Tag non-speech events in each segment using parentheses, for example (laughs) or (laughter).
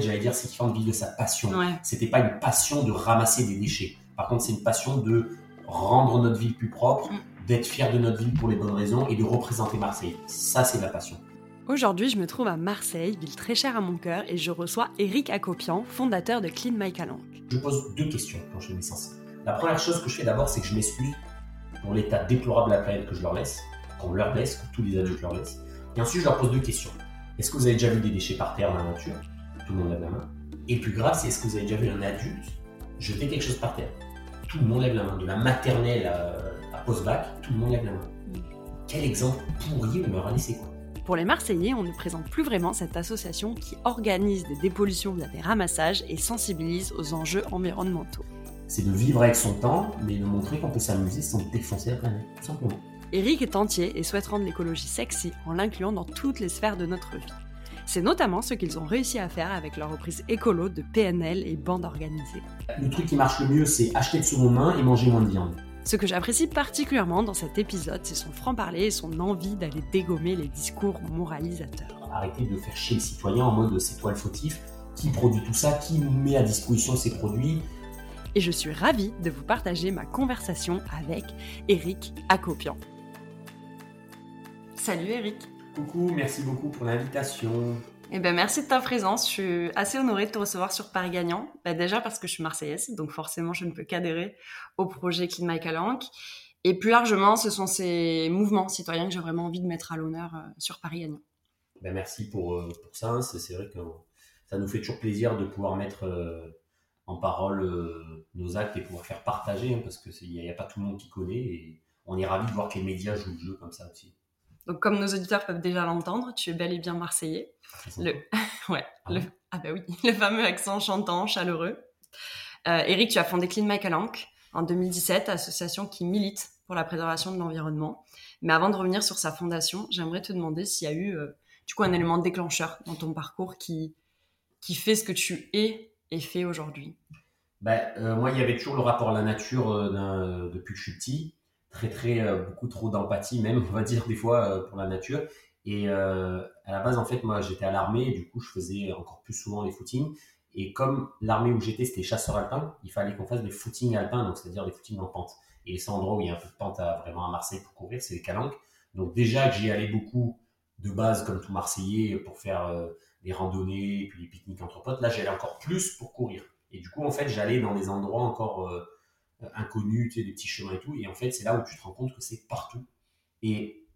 j'allais dire, c'est qu'il de vivre de sa passion. Ouais. C'était pas une passion de ramasser des déchets. Par contre, c'est une passion de rendre notre ville plus propre, Mm. d'être fier de notre ville pour les bonnes raisons et de représenter Marseille. Ça, c'est la passion. Aujourd'hui, je me trouve à Marseille, ville très chère à mon cœur, et je reçois Eric Acopian, fondateur de Clean My Calanque. Je pose deux questions quand je fais mes sens. La première chose que je fais d'abord, c'est que je m'excuse pour l'état déplorable de la planète que je leur laisse, qu'on leur laisse, que tous les adultes leur laissent. Et ensuite, je leur pose deux questions. Est-ce que vous avez déjà vu des déchets par terre dans la nature? Tout le monde lève la main. Et le plus grave, c'est est-ce que vous avez déjà vu un adulte jeter quelque chose par terre? Tout le monde lève la main. De la maternelle à, à post-bac, tout le monde lève la main. Quel exemple pourriez vous leur laisser quoi? Pour les Marseillais, on ne présente plus vraiment cette association qui organise des dépollutions via des ramassages et sensibilise aux enjeux environnementaux. C'est de vivre avec son temps, mais de montrer qu'on peut s'amuser sans défoncer la planète, tout simplement. Eric est entier et souhaite rendre l'écologie sexy en l'incluant dans toutes les sphères de notre vie. C'est notamment ce qu'ils ont réussi à faire avec leur reprise écolo de PNL et bande organisée. Le truc qui marche le mieux, c'est acheter de seconde main et manger moins de viande. Ce que j'apprécie particulièrement dans cet épisode, c'est son franc-parler et son envie d'aller dégommer les discours moralisateurs. Arrêter de faire chier le citoyen en mode c'est toi le fautif, qui produit tout ça, qui nous met à disposition ces produits. Et je suis ravie de vous partager ma conversation avec Eric Acopian. Salut Eric Coucou, merci beaucoup pour l'invitation. Eh ben merci de ta présence. Je suis assez honorée de te recevoir sur Paris Gagnant. Ben, déjà parce que je suis marseillaise, donc forcément je ne peux qu'adhérer au projet Clean My Calanque. Et plus largement, ce sont ces mouvements citoyens que j'ai vraiment envie de mettre à l'honneur euh, sur Paris Gagnant. Ben, merci pour, euh, pour ça. C'est c'est vrai que ça nous fait toujours plaisir de pouvoir mettre euh, en parole nos actes et pouvoir faire partager, hein, parce qu'il n'y a, a pas tout le monde qui connaît. Et on est ravis de voir que les médias jouent le jeu comme ça aussi. Donc comme nos auditeurs peuvent déjà l'entendre, tu es bel et bien marseillais. Le, (laughs) ouais, Ah le, ah bah oui, (laughs) le fameux accent chantant, chaleureux. Euh, Eric, tu as fondé Clean My Calanque en 2017, association qui milite pour la préservation de l'environnement. Mais avant de revenir sur sa fondation, j'aimerais te demander s'il y a eu euh, du coup un élément déclencheur dans ton parcours qui, qui fait ce que tu es et fais aujourd'hui? Ben, euh, moi, il y avait toujours le rapport à la nature euh, d'un- depuis que je suis petit. Très, très, euh, beaucoup trop d'empathie, même, on va dire, des fois, euh, pour la nature. Et euh, à la base, en fait, moi, j'étais à l'armée, du coup, je faisais encore plus souvent les footings. Et comme l'armée où j'étais, c'était chasseur alpin, il fallait qu'on fasse des footings alpins, donc c'est-à-dire des footings en pente. Et les seuls endroits où il y a un peu de pente à, vraiment à Marseille pour courir, c'est les calanques. Donc déjà que j'y allais beaucoup de base, comme tout Marseillais, pour faire des randonnées, puis les pique-niques entre potes, là, j'allais encore plus pour courir. Et du coup, en fait, j'allais dans des endroits encore inconnus, tu sais, des petits chemins et tout. Et en fait, c'est là où tu te rends compte que c'est partout. Et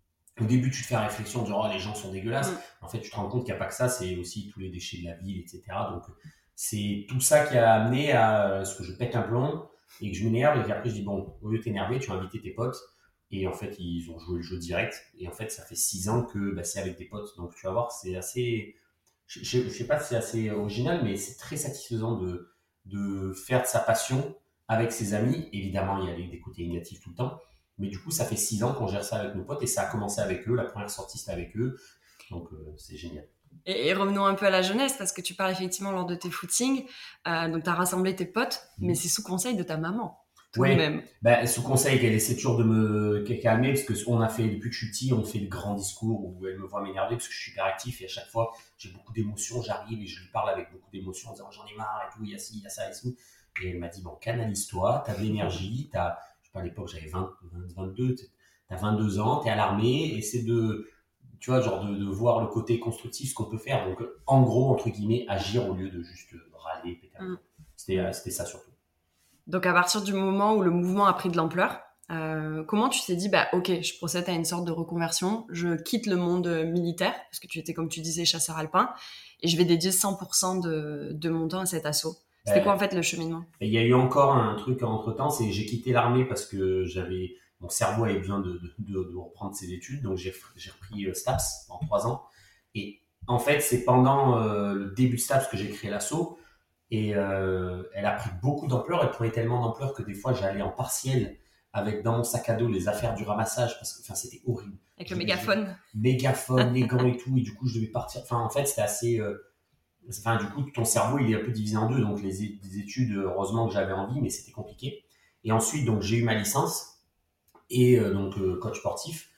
au début, tu te fais la réflexion en disant, oh, les gens sont dégueulasses. Mm. En fait, tu te rends compte qu'il n'y a pas que ça, c'est aussi tous les déchets de la ville, etc. Donc, c'est tout ça qui a amené à ce que je pète un plomb et que je m'énerve. Et qu'après, je dis, bon, au lieu de t'énerver, tu vas inviter tes potes. Et en fait, ils ont joué le jeu direct. Et en fait, ça fait six ans que bah, c'est avec des potes. Donc, tu vas voir, c'est assez. Je, je sais pas si c'est assez original, mais c'est très satisfaisant de, de faire de sa passion avec ses amis. Évidemment, il y a des, des côtés négatifs tout le temps. Mais du coup, ça fait six ans qu'on gère ça avec nos potes et ça a commencé avec eux. La première sortie, c'était avec eux. Donc, euh, c'est génial. Et, et revenons un peu à la jeunesse, parce que tu parles effectivement lors de tes footings, euh, donc tu as rassemblé tes potes, Mhm. mais c'est sous conseil de ta maman, même. Ben, sous conseil qu'elle essaie toujours de me calmer parce que on a fait depuis que je suis petit, on fait de grands discours où elle me voit m'énerver parce que je suis hyper actif et à chaque fois j'ai beaucoup d'émotions, j'arrive et je lui parle avec beaucoup d'émotions en disant j'en ai marre et tout, il y a ci, il y a ça et tout. Et elle m'a dit bon canalise-toi, t'as de l'énergie, t'as, je sais pas à l'époque j'avais 20, 20, 22, t'as 22 ans, t'es à l'armée, essaie de, tu vois genre de, de voir le côté constructif ce qu'on peut faire. Donc en gros entre guillemets agir au lieu de juste râler. péter Mm. C'était, euh, c'était ça surtout. Donc à partir du moment où le mouvement a pris de l'ampleur, euh, comment tu t'es dit, bah ok, je procède à une sorte de reconversion, je quitte le monde euh, militaire, parce que tu étais, comme tu disais, chasseur alpin, et je vais dédier 100% de, de mon temps à cet assaut? C'était Ouais. quoi en fait le cheminement? il y a eu encore un truc entre temps, c'est j'ai quitté l'armée parce que j'avais mon cerveau avait besoin de, de, de- de reprendre ses études, donc j'ai repris euh, STAPS en trois ans. Et en fait, c'est pendant euh, le début de STAPS que j'ai créé l'assaut. Et euh, elle a pris beaucoup d'ampleur. Elle prenait tellement d'ampleur que des fois, j'allais en partiel avec dans mon sac à dos les affaires du ramassage parce que enfin, c'était horrible. Avec le mégaphone Mégaphone, les gants et tout. Et du coup, je devais partir. Enfin, en fait, c'était assez. Enfin, du coup, ton cerveau, il est un peu divisé en deux. Donc, les, études, heureusement que j'avais envie, mais c'était compliqué. Et ensuite, donc, j'ai eu ma licence et euh, donc euh, coach sportif.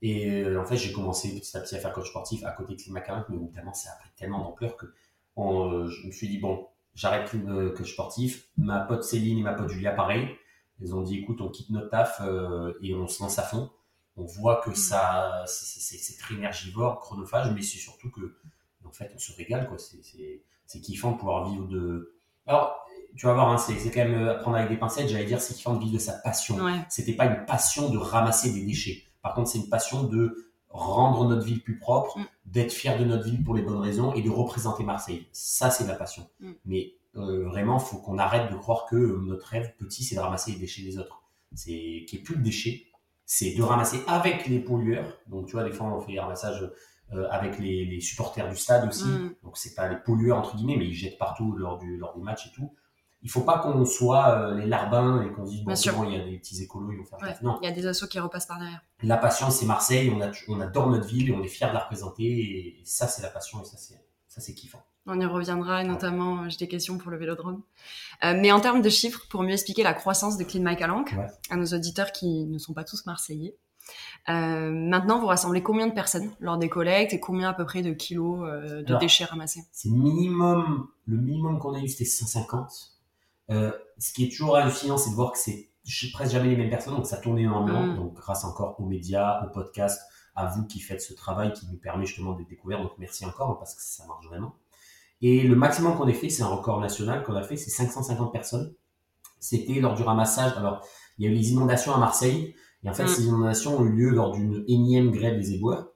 Et euh, en fait, j'ai commencé petit à petit à faire coach sportif à côté de Climacarin, mais évidemment, ça a pris tellement d'ampleur que je me suis dit, bon, j'arrête que je sportif. Ma pote Céline et ma pote Julia, pareil. Ils ont dit, écoute, on quitte notre taf et on se lance à fond. On voit que mm. ça, c'est très énergivore, chronophage, mais c'est surtout que, en fait, on se régale, quoi. C'est kiffant de pouvoir vivre de. Alors, tu vas voir, hein, c'est quand même euh, prendre avec des pincettes, j'allais dire, c'est kiffant de vivre de sa passion. C'était pas une passion de ramasser des déchets. Par contre, c'est une passion de rendre notre ville plus propre, mm. d'être fier de notre ville pour les bonnes raisons et de représenter Marseille. Ça, c'est la passion. Mm. Mais euh, vraiment, faut qu'on arrête de croire que notre rêve petit, c'est de ramasser les déchets des autres. C'est qu'il n'y ait plus de déchets, c'est de ramasser avec les pollueurs. Donc, tu vois, des fois, on fait des ramassages euh, avec les, supporters du stade aussi. Mm. Donc, c'est pas les pollueurs, entre guillemets, mais ils jettent partout lors, du, lors des matchs et tout il faut pas qu'on soit euh, les larbins et qu'on se dise bon, il y a des petits écolos, ils vont faire Non. Il y a des assos qui repassent par derrière. La passion, c'est Marseille, on, a, on adore notre ville et on est fiers de la représenter. Et ça, c'est la passion et ça, c'est, ça, c'est kiffant. On y reviendra, et notamment, j'ai des questions pour le vélodrome. Euh, mais en termes de chiffres, pour mieux expliquer la croissance de Clean Mike à nos auditeurs qui ne sont pas tous marseillais, euh, maintenant, vous rassemblez combien de personnes lors des collectes et combien à peu près de kilos de déchets ramassés? C'est minimum, le minimum qu'on a eu, c'était 150. Euh, ce qui est toujours hallucinant, c'est de voir que c'est presque jamais les mêmes personnes, donc ça tourne énormément. Mm. Donc, grâce encore aux médias, aux podcasts, à vous qui faites ce travail qui nous permet justement de découvrir. Donc, merci encore hein, parce que ça marche vraiment. Et le maximum qu'on ait fait, c'est un record national qu'on a fait, c'est 550 personnes. C'était lors du ramassage. Alors, il y a eu les inondations à Marseille. Et en fait, mm. ces inondations ont eu lieu lors d'une énième grève des éboueurs.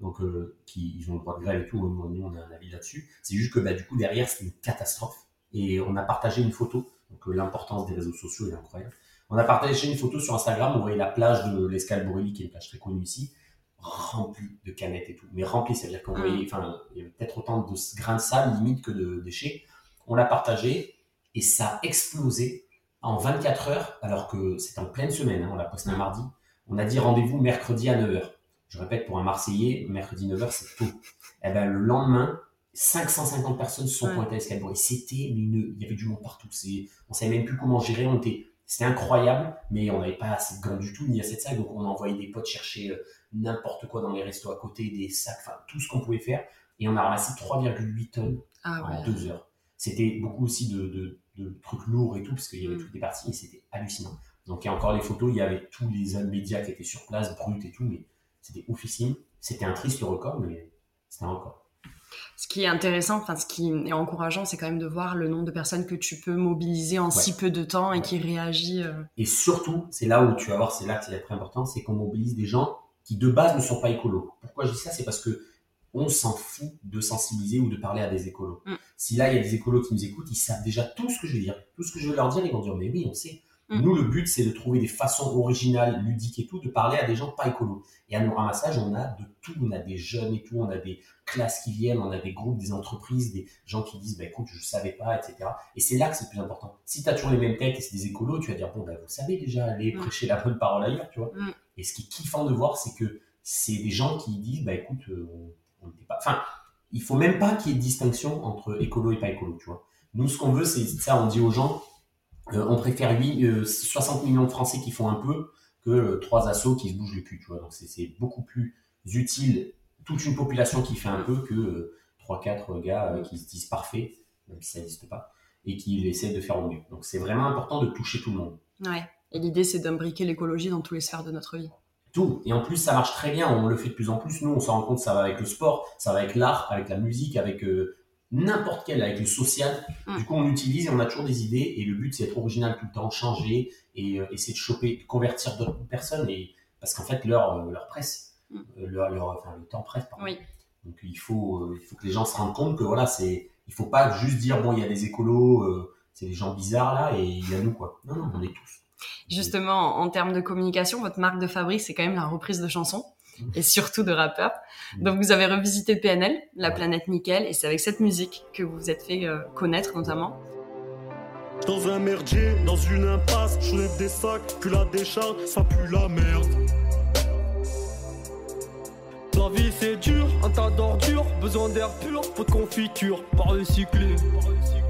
Donc, euh, qui, ils ont le droit de grève et tout. Nous, on a un avis là-dessus. C'est juste que, bah, du coup, derrière, c'était une catastrophe. Et on a partagé une photo donc euh, l'importance des réseaux sociaux est incroyable. On a partagé une photo sur Instagram, on voyait la plage de l'Escale qui est une plage très connue ici, remplie de canettes et tout. Mais remplie, c'est-à-dire qu'on voyait, mm. enfin, il y avait peut-être autant de grains de sable limite que de déchets. On l'a partagé et ça a explosé en 24 heures, alors que c'est en pleine semaine, hein, on l'a posté un mardi. On a dit rendez-vous mercredi à 9h. Je répète, pour un Marseillais, mercredi 9h, c'est tôt. Et eh ben, le lendemain, 550 personnes se sont pointées à Escalbourg. c'était, il y avait du monde partout. C'est, on savait même plus comment gérer. On était, c'était incroyable, mais on n'avait pas assez de gants du tout, ni assez de sacs. Donc, on a envoyé des potes chercher euh, n'importe quoi dans les restos à côté, des sacs, enfin, tout ce qu'on pouvait faire. Et on a ramassé 3,8 tonnes ah en deux heures. C'était beaucoup aussi de, de, trucs lourds et tout, parce qu'il y avait mm. toutes les parties, et c'était hallucinant. Donc, il y a encore les photos, il y avait tous les médias qui étaient sur place, brut et tout, mais c'était oufissime. C'était un triste record, mais c'était un record. Ce qui est intéressant, enfin ce qui est encourageant, c'est quand même de voir le nombre de personnes que tu peux mobiliser en si peu de temps et qui réagit. Euh. Et surtout, c'est là où tu vas voir, c'est là que c'est très important, c'est qu'on mobilise des gens qui de base ne sont pas écolos. Pourquoi je dis ça? C'est parce que on s'en fout de sensibiliser ou de parler à des écolos. Mm. Si là il y a des écolos qui nous écoutent, ils savent déjà tout ce que je veux dire, tout ce que je veux leur dire, ils vont dire mais oui, on sait. Mm. Nous, le but, c'est de trouver des façons originales, ludiques et tout, de parler à des gens pas écolos. Et à nos ramassages, on a de tout. On a des jeunes et tout, on a des classes qui viennent, on a des groupes, des entreprises, des gens qui disent, bah, écoute, je savais pas, etc. Et c'est là que c'est le plus important. Si tu as toujours les mêmes têtes et c'est des écolos, tu vas dire, bon, bah, vous savez déjà aller mm. prêcher la bonne parole ailleurs, tu vois. Mm. Et ce qui est kiffant de voir, c'est que c'est des gens qui disent, bah, écoute, euh, Enfin, il faut même pas qu'il y ait de distinction entre écolo et pas écolo, tu vois. Nous, ce qu'on veut, c'est ça, on dit aux gens, euh, on préfère 8, 60 euh, millions de Français qui font un peu que euh, trois assos qui se bougent le cul, tu vois. Donc c'est beaucoup plus utile toute une population qui fait un peu que trois, 4 gars qui se disent parfaits, même si ça n'existe pas, et qui essaient de faire au mieux. Donc c'est vraiment important de toucher tout le monde. Ouais. Et l'idée, c'est d'imbriquer l'écologie dans tous les sphères de notre vie. Tout. Et en plus, ça marche très bien. On le fait de plus en plus. Nous, on s'en rend compte, ça va avec le sport, ça va avec l'art, avec la musique, avec n'importe quel avec le social. Mm. Du coup, on utilise et on a toujours des idées. Et le but, c'est d'être original tout le temps, changer et euh, essayer de choper, de convertir d'autres personnes. Et, parce qu'en fait, leur, euh, leur presse, mm. euh, leur, leur, enfin, le temps presse. Pardon. Donc, il faut, il faut que les gens se rendent compte que voilà, c'est, il faut pas juste dire, bon, il y a des écolos, c'est des gens bizarres là, et il y a nous, quoi. Non, non, on est tous. Justement, en termes de communication, votre marque de fabrique, c'est quand même la reprise de chansons et surtout de rappeurs. Donc vous avez revisité PNL, la planète nickel, et c'est avec cette musique que vous vous êtes fait euh, connaître notamment. Dans un merdier, dans une impasse, je des sacs, puis la décharge, ça pue la merde. La vie c'est dur, un tas d'ordures, besoin d'air pur, faut de confiture, pas recycler. Je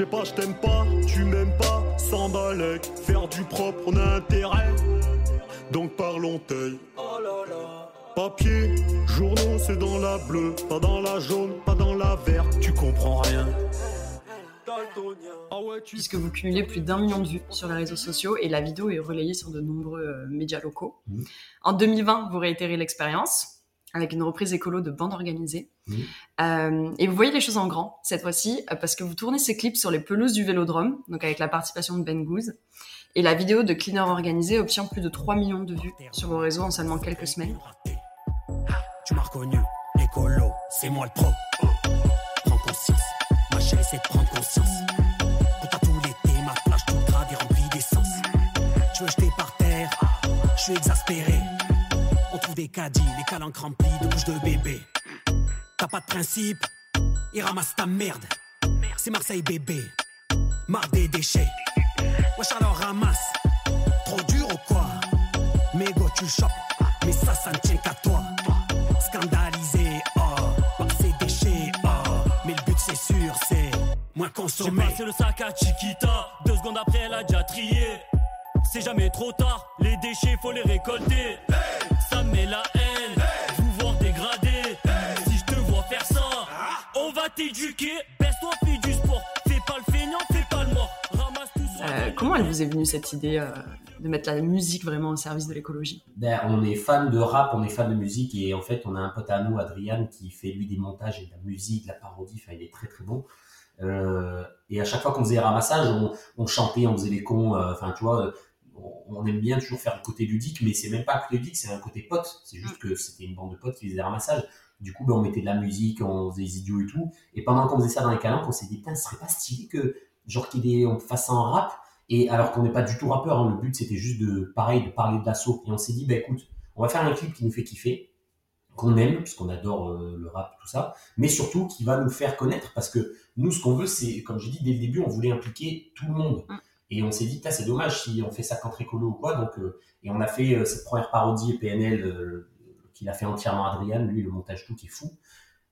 sais pas, je t'aime pas, tu m'aimes pas, sans balèque, faire du propre, on a intérêt donc parlons taille. Oh papier. Journaux, c'est dans la bleue, pas dans la jaune, pas dans la verte. Tu comprends rien. Ah Puisque vous cumulez plus d'un million de vues sur les réseaux sociaux et la vidéo est relayée sur de nombreux euh, médias locaux. Mhm. En 2020, vous réitérez l'expérience avec une reprise écolo de bande organisée. Mhm. Euh, et vous voyez les choses en grand cette fois-ci euh, parce que vous tournez ces clips sur les pelouses du Vélodrome, donc avec la participation de Ben Goose. Et la vidéo de Cleaner Organisé obtient plus de 3 millions de vues sur vos réseaux en seulement quelques semaines. Tu m'as reconnu, écolo, c'est moi le pro. Prends conscience, ma chérie, c'est de prendre conscience. Pour toi tout l'été, ma plage toute grade est remplie d'essence. Tu veux jeter par terre, je suis exaspéré. Des caddies, les calanques remplis de bouches de bébé. T'as pas de principe, et ramasse ta merde. C'est Marseille bébé, marre des déchets. Wesh alors ramasse, trop dur ou quoi? Mais go tu chopes, mais ça ça ne tient qu'à toi. Scandalisé, oh, par ces déchets, oh. Mais le but c'est sûr, c'est moins J'ai consommer. passé le sac à Chiquita, deux secondes après elle a déjà trié. C'est jamais trop tard, les déchets faut les récolter. T'éduquer. Baisse-toi, fais du sport. Fais pas le feignant, fais pas le mort. Ramasse tout Euh, comment elle vous est venue cette idée euh, de mettre la musique vraiment au service de l'écologie? Ben, on est fan de rap, on est fan de musique et en fait on a un pote à nous, Adrian, qui fait lui des montages et de la musique, de la parodie, enfin il est très très bon. Euh, et à chaque fois qu'on faisait des ramassages, on, on chantait, on faisait les cons, euh, enfin tu vois, on, on aime bien toujours faire le côté ludique, mais c'est même pas un côté ludique, c'est un côté pote. C'est juste que c'était une bande de potes qui faisaient des ramassages. Du coup, ben, on mettait de la musique, on faisait des idiots et tout. Et pendant qu'on faisait ça dans les calanques, on s'est dit, putain, ce serait pas stylé que, genre, qu'il y ait des, on fasse ça en rap. Et alors qu'on n'est pas du tout rappeur, hein, le but c'était juste de, pareil, de parler de l'assaut. Et on s'est dit, bah écoute, on va faire un clip qui nous fait kiffer, qu'on aime, parce qu'on adore euh, le rap, tout ça, mais surtout qui va nous faire connaître, parce que nous, ce qu'on veut, c'est, comme j'ai dit dès le début, on voulait impliquer tout le monde. Mm. Et on s'est dit, putain, c'est dommage si on fait ça contre écolo ou quoi. Donc, euh, et on a fait euh, cette première parodie PNL qu'il a fait entièrement Adrien, lui, le montage tout qui est fou.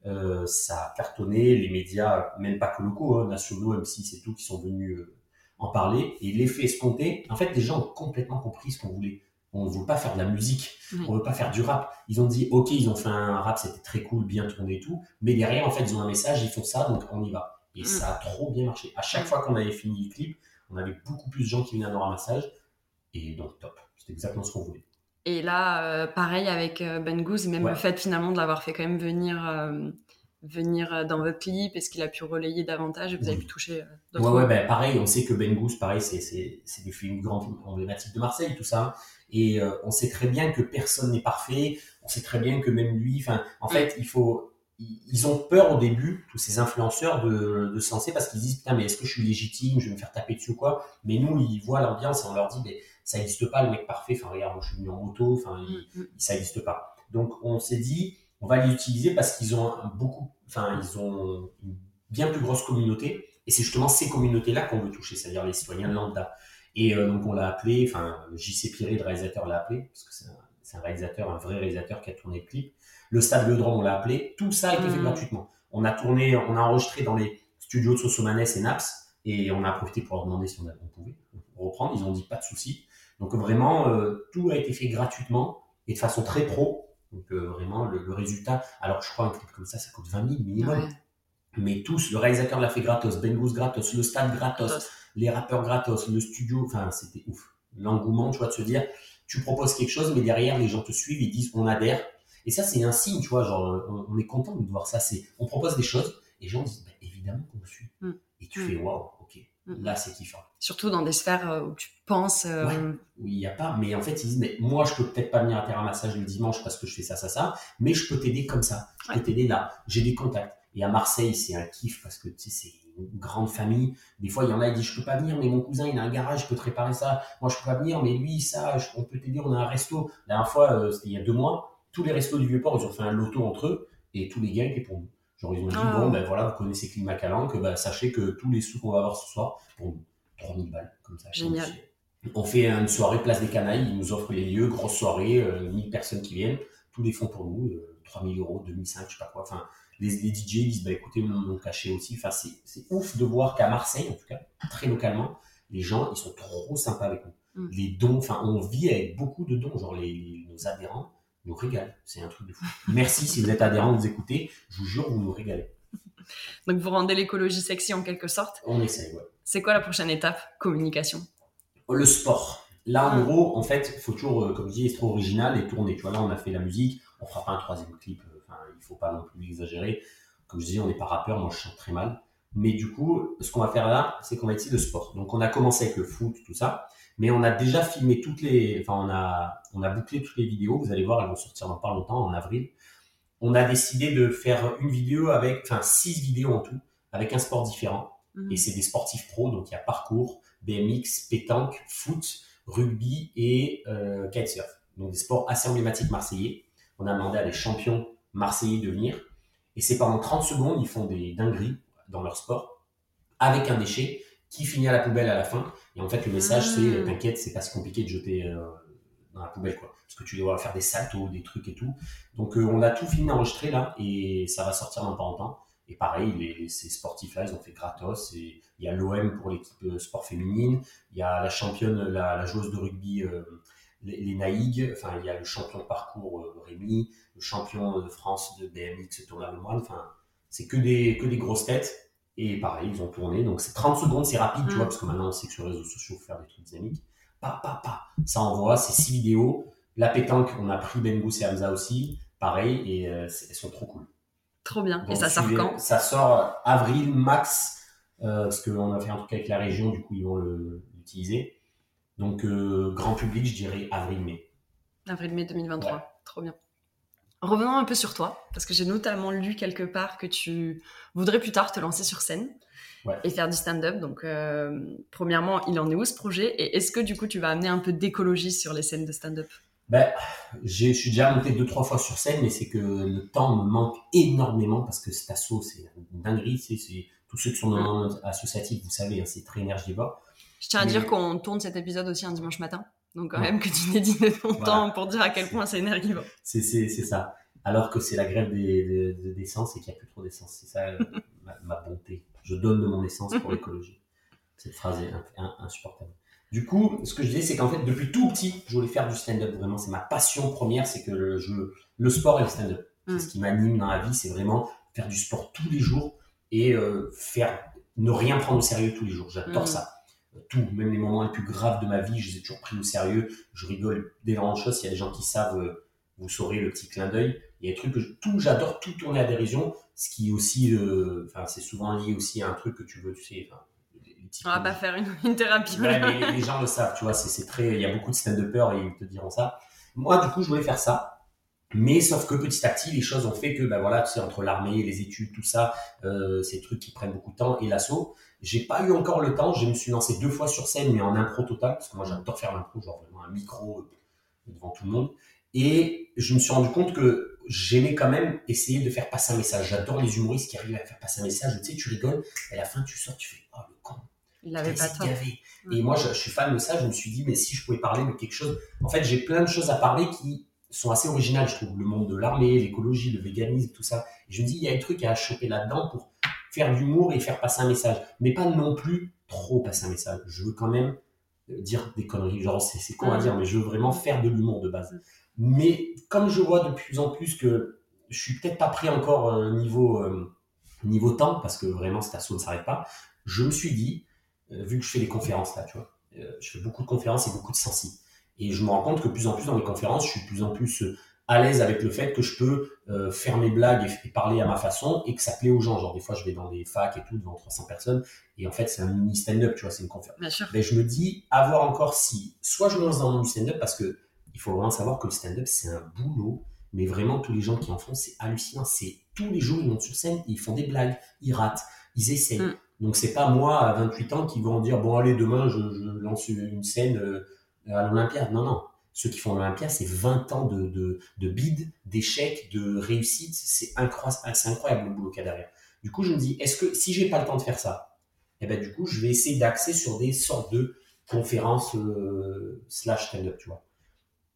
Euh, ça a cartonné, les médias, même pas que locaux, hein, nationaux, M6 et tout, qui sont venus euh, en parler. Et l'effet escompté, en fait, les gens ont complètement compris ce qu'on voulait. On ne veut pas faire de la musique, Oui. on veut pas faire du rap. Ils ont dit, ok, ils ont fait un rap, c'était très cool, bien tourné et tout, mais derrière, en fait, ils ont un message, ils font ça, donc on y va. Et Mm. ça a trop bien marché. À chaque fois qu'on avait fini le clip, on avait beaucoup plus de gens qui venaient à nos ramassages, et donc top. C'était exactement ce qu'on voulait. Et là, euh, pareil avec euh, Ben Goose, même Ouais. le fait finalement de l'avoir fait quand même venir, euh, venir dans votre clip, est-ce qu'il a pu relayer davantage? Et vous avez pu toucher euh, Ouais, d'autres ouais, ben, pareil, on sait que Ben Goose, pareil, c'est, films grands films emblématiques de Marseille, tout ça. Et euh, on sait très bien que personne n'est parfait. On sait très bien que même lui, enfin, en fait, il faut, ils ils ont peur au début, tous ces influenceurs, de, de se lancer parce qu'ils disent, putain, mais est-ce que je suis légitime, je vais me faire taper dessus ou quoi? Mais nous, ils voient l'ambiance et on leur dit, mais ça n'existe pas, le mec parfait. Enfin, regarde, moi, je suis venu en moto, enfin, Mm, mm. ça n'existe pas. Donc on s'est dit, on va les utiliser parce qu'ils ont beaucoup, enfin ils ont une bien plus grosse communauté et c'est justement ces communautés-là qu'on veut toucher, c'est-à-dire les citoyens lambda. Et euh, donc on l'a appelé, enfin JC Piré, le réalisateur, l'a appelé parce que c'est un, réalisateur, un vrai réalisateur qui a tourné le clip. Le Stade Vélodrome, on l'a appelé. Tout ça a été fait Mhm. gratuitement. On a tourné, on a enregistré dans les studios de Sosomanes et Naps et on a profité pour leur demander si on, on pouvait reprendre. Ils ont dit pas de souci. Donc vraiment, euh, tout a été fait gratuitement et de façon très pro. Donc euh, vraiment, le, le résultat, alors je crois un clip comme ça, ça coûte 20 000 minimum. Ouais. Mais tous, le réalisateur l'a fait gratos, Ben Goose gratos, le stade gratos, les rappeurs gratos, le studio, enfin c'était ouf. L'engouement, tu vois, de se dire, tu proposes quelque chose, mais derrière les gens te suivent, ils disent on adhère. Et ça c'est un signe, tu vois, genre on, on est content de voir ça. C'est, on propose des choses, et les gens disent bah, évidemment qu'on me suit. Mm. Et tu Mm. fais waouh, ok, Mm. Là c'est kiffant. Surtout dans des sphères euh, où tu penses. euh, Ouais. Oui, il n'y a pas, mais en fait, ils disent, mais moi, je peux peut-être pas venir à terrain massage le dimanche parce que je fais ça, ça, ça, mais je peux t'aider comme ça. Je peux t'aider là. J'ai des contacts. Et à Marseille, c'est un kiff parce que, tu sais, c'est une grande famille. Des fois, il y en a, ils disent, je peux pas venir, mais mon cousin, il a un garage, je peux te réparer ça. Moi, je peux pas venir, mais lui, ça, je- on peut t'aider, on a un resto. La dernière fois, euh, c'était il y a deux mois, tous les restos du Vieux-Port, ils ont fait un loto entre eux et tous les gains étaient pour nous. Genre, ils ont dit, Ah. bon, ben voilà, vous connaissez Climacalanque, ben, sachez que tous les sous qu'on va avoir ce soir, pour nous, 3000 balles, comme ça. Génial. On fait une soirée place des Canailles, ils nous offrent les lieux, grosse soirée, euh, 1000 personnes qui viennent, tous les fonds pour nous, euh, 3000 euros, 2005, je sais pas quoi. Enfin, les, les DJ disent, bah écoutez, mon nom caché aussi. Enfin, c'est c'est ouf de voir qu'à Marseille, en tout cas, très localement, les gens, ils sont trop sympas avec nous. Mm. Les dons, enfin, on vit avec beaucoup de dons, genre les, les- nos adhérents, nous régale. C'est un truc de fou. Merci si vous êtes adhérent, vous écoutez. Je vous jure, vous nous régalez. (laughs) Donc vous rendez l'écologie sexy en quelque sorte. On essaye, ouais. C'est quoi la prochaine étape? Communication. Le sport. Là, en Ah. gros, en fait, il faut toujours, euh, comme je dis, être original et tourner. Tu vois, là, on a fait la musique, on fera pas un troisième clip. euh, Enfin, il faut pas non plus exagérer. Comme je dis, on n'est pas rappeur, moi je chante très mal. Mais du coup, ce qu'on va faire là, c'est qu'on va essayer de sport. Donc, on a commencé avec le foot, tout ça. Mais on a déjà filmé toutes les, enfin, on a, on a bouclé toutes les vidéos. Vous allez voir, elles vont sortir dans pas longtemps, en avril. On a décidé de faire une vidéo avec, enfin, six vidéos en tout, avec un sport différent. Mhm. Et c'est des sportifs pros, donc il y a parcours, BMX, pétanque, foot, rugby et euh, kitesurf. Donc des sports assez emblématiques marseillais. On a demandé à des champions marseillais de venir. Et c'est pendant 30 secondes, ils font des dingueries dans leur sport avec un déchet qui finit à la poubelle à la fin. Et en fait, le message, Ah. c'est euh, t'inquiète, c'est pas si compliqué de jeter euh, dans la poubelle, quoi. Parce que tu dois faire des saltos, des trucs et tout. Donc, euh, on a tout fini d'enregistrer là et ça va sortir dans pas longtemps. Et pareil, les, ces sportifs-là, ils ont fait gratos. Et il y a l'OM pour l'équipe sport féminine. Il y a la championne, la, la joueuse de rugby, euh, les, les Naïg. Enfin, il y a le champion de parcours, Rémi. Le champion de France de BMX, Thomas Lemoine. Enfin, c'est que des, que des grosses têtes. Et pareil, ils ont tourné. Donc, c'est 30 secondes, c'est rapide, tu Mm. vois, parce que maintenant, on sait que sur les réseaux sociaux, il faut faire des trucs dynamiques. Pa, pa, pa. Ça envoie, c'est six vidéos. La pétanque, on a pris Bengous et Hamza aussi. Pareil, et euh, elles sont trop cool. Trop bien. Et ça sort quand? Ça sort avril max, euh, parce qu'on a fait un truc avec la région, du coup ils vont l'utiliser. Donc euh, grand public, je dirais avril-mai. Avril-mai 2023. Ouais. Trop bien. Revenons un peu sur toi, parce que j'ai notamment lu quelque part que tu voudrais plus tard te lancer sur scène Ouais. et faire du stand-up. Donc, euh, premièrement, il en est où ce projet? Et est-ce que du coup, tu vas amener un peu d'écologie sur les scènes de stand-up? Ben, je suis déjà monté deux trois fois sur scène, mais c'est que le temps me manque énormément parce que cet assaut, c'est une dinguerie. C'est, c'est- tous ceux qui sont dans le monde associatif, vous savez, hein, c'est très énergivore. Je tiens à Mais- dire qu'on tourne cet épisode aussi un dimanche matin. Donc, quand Ouais. même, que tu dédies de ton Voilà. temps pour dire à quel point c'est énergivant. C'est, c'est, c'est ça. Alors que c'est la grève des, des- de- d'essence et qu'il n'y a plus trop d'essence. C'est ça euh, ma, ma bonté. Je donne de mon essence pour (laughs) l'écologie. Cette phrase est in- in- insupportable. Du coup, ce que je disais, c'est qu'en fait, depuis tout petit, je voulais faire du stand-up. Vraiment, c'est ma passion première, c'est que le, je, le sport et le stand-up. Mm. C'est ce qui m'anime dans la vie, c'est vraiment faire du sport tous les jours et euh, faire ne rien prendre au sérieux tous les jours. J'adore Mm. ça. Tout, même les moments les plus graves de ma vie, je les ai toujours pris au sérieux. Je rigole des grandes choses. Il y a des gens qui savent, euh, vous saurez le petit clin d'œil. Il y a des trucs que je- tout, j'adore tout tourner à dérision, ce qui aussi, euh, enfin, c'est souvent lié aussi à un truc que tu veux, tu sais, On va pas faire une, une thérapie. Ouais, mais les, gens le savent, tu vois, c'est c'est très, il y a beaucoup de stand-uppers et ils te diront ça. Moi, du coup, je voulais faire ça. Mais sauf que petit à petit, les choses ont fait que, ben voilà, tu sais, entre l'armée, les études, tout ça, euh, ces trucs qui prennent beaucoup de temps et l'assaut, j'ai pas eu encore le temps. Je me suis lancé deux fois sur scène, mais en impro total, parce que moi, j'adore faire l'impro, genre vraiment un micro euh, devant tout le monde. Et je me suis rendu compte que j'aimais quand même essayer de faire passer un message. J'adore les humoristes qui arrivent à faire passer un message. Tu sais, tu rigoles, et à la fin, tu sors, tu fais, oh, le con. Il avait Putain, pas tort. Et moi, je, je suis fan de ça. Je me suis dit, mais si je pouvais parler de quelque chose. En fait, j'ai plein de choses à parler qui sont assez originales, je trouve. Le monde de l'armée, l'écologie, le véganisme, tout ça. Et je me dis, il y a des trucs à choper là-dedans pour faire de l'humour et faire passer un message. Mais pas non plus trop passer un message. Je veux quand même euh, dire des conneries. Genre, c'est con à dire, mais je veux vraiment faire de l'humour de base. Mais comme je vois de plus en plus que je suis peut-être pas pris encore euh, niveau, euh, niveau temps, parce que vraiment, cet assaut ne s'arrête pas, je me suis dit, euh, vu que je fais des conférences là, tu vois, je fais beaucoup de conférences et beaucoup de sensi. Et je me rends compte que plus en plus dans mes conférences, je suis de plus en plus euh, à l'aise avec le fait que je peux euh, faire mes blagues et, et parler à ma façon et que ça plaît aux gens. Genre des fois, je vais dans des facs et tout devant 300 personnes et en fait, c'est un mini stand-up, tu vois, c'est une conférence. Bien sûr. Ben, je me dis, avoir encore si, soit je me lance dans le stand-up parce que il faut vraiment savoir que le stand-up, c'est un boulot, mais vraiment, tous les gens qui en font, c'est hallucinant. C'est tous les jours, ils montent sur scène, ils font des blagues, ils ratent, ils essayent. Mm. Donc, c'est pas moi, à 28 ans, qui vont dire, bon, allez, demain, je, je lance une scène euh, à l'Olympia. Non, non. Ceux qui font l'Olympia, c'est 20 ans de, de, d'échecs, de réussite. C'est incroyable, le boulot qu'il y a derrière. Du coup, je me dis, est-ce que si j'ai pas le temps de faire ça, eh ben, du coup, je vais essayer d'axer sur des sortes de conférences euh, slash stand-up, tu vois,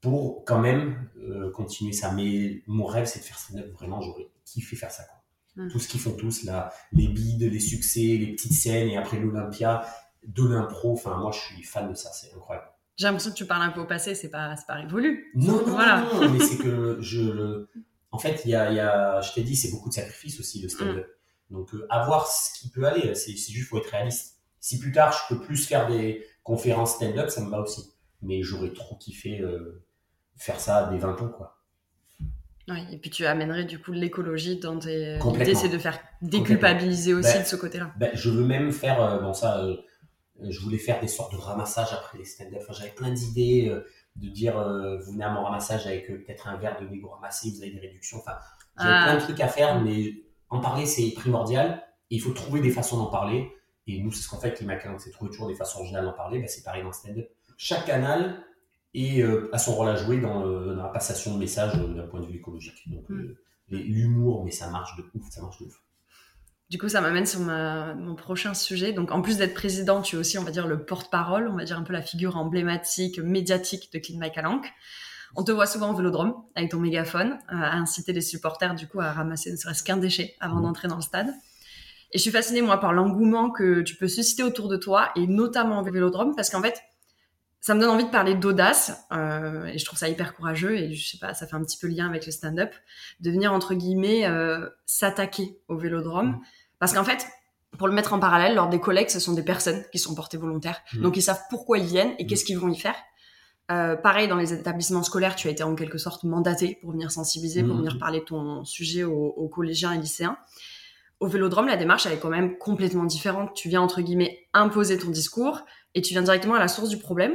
pour quand même euh, continuer ça. Mais mon rêve, c'est de faire stand-up. Vraiment, j'aurais kiffé faire ça. Quoi. Mm. Tout ce qu'ils font tous, là, les bides, les succès, les petites scènes, et après l'Olympia, de l'impro. Enfin, moi, je suis fan de ça. C'est incroyable. J'ai l'impression que tu parles un peu au passé, c'est pas, c'est pas révolu. Non, non, Voilà. non, mais c'est que je le... En fait, il y a, il y a, je t'ai dit, c'est beaucoup de sacrifices aussi, le stand-up. Donc, euh, à voir ce qui peut aller, c'est juste, faut être réaliste. Si plus tard, je peux plus faire des conférences stand-up, ça me va aussi. Mais j'aurais trop kiffé euh, faire ça à des 20 ans, quoi. Ouais, et puis tu amènerais du coup l'écologie dans tes. L'idée, c'est de faire déculpabiliser aussi Ben, de ce côté-là. Ben, je veux même faire, euh, bon ça, euh, je voulais faire des sortes de ramassages après les stand-up. Enfin, J'avais plein d'idées euh, de dire, euh, vous venez à mon ramassage avec euh, peut-être un verre de mégot ramassé, vous avez des réductions. Enfin, j'avais Ah. plein de trucs à faire, mais en parler c'est primordial. Et il faut trouver des façons d'en parler. Et nous, c'est ce qu'on fait avec les Macalingues, c'est trouver toujours des façons originales d'en parler. Ben, c'est pareil dans le stand-up. Chaque canal est, euh, a son rôle à jouer dans, la passation de messages euh, d'un point de vue écologique. Donc, Mm. euh, l'humour, mais ça marche de ouf, ça marche de ouf. Du coup, ça m'amène sur ma- mon prochain sujet. Donc, en plus d'être président, tu es aussi, on va dire, le porte-parole, on va dire un peu la figure emblématique, médiatique de Clean My Calanque. On te voit souvent au vélodrome avec ton mégaphone, euh, à inciter les supporters, du coup, à ramasser ne serait-ce qu'un déchet avant Mhm. d'entrer dans le stade. Et je suis fascinée, moi, par l'engouement que tu peux susciter autour de toi, et notamment au vélodrome, parce qu'en fait, ça me donne envie de parler d'audace, euh, et je trouve ça hyper courageux, et je sais pas, ça fait un petit peu lien avec le stand-up, de venir, entre guillemets, euh, s'attaquer au vélodrome. Parce qu'en fait, pour le mettre en parallèle, lors des collectes, ce sont des personnes qui sont portées volontaires. Mhm. Donc, ils savent pourquoi ils viennent et Mhm. qu'est-ce qu'ils vont y faire. Euh, pareil, dans les établissements scolaires, tu as été en quelque sorte mandaté pour venir sensibiliser, pour Mhm. venir parler de ton sujet aux, aux collégiens et lycéens. Au vélodrome, la démarche, elle est quand même complètement différente. Tu viens, entre guillemets, imposer ton discours et tu viens directement à la source du problème.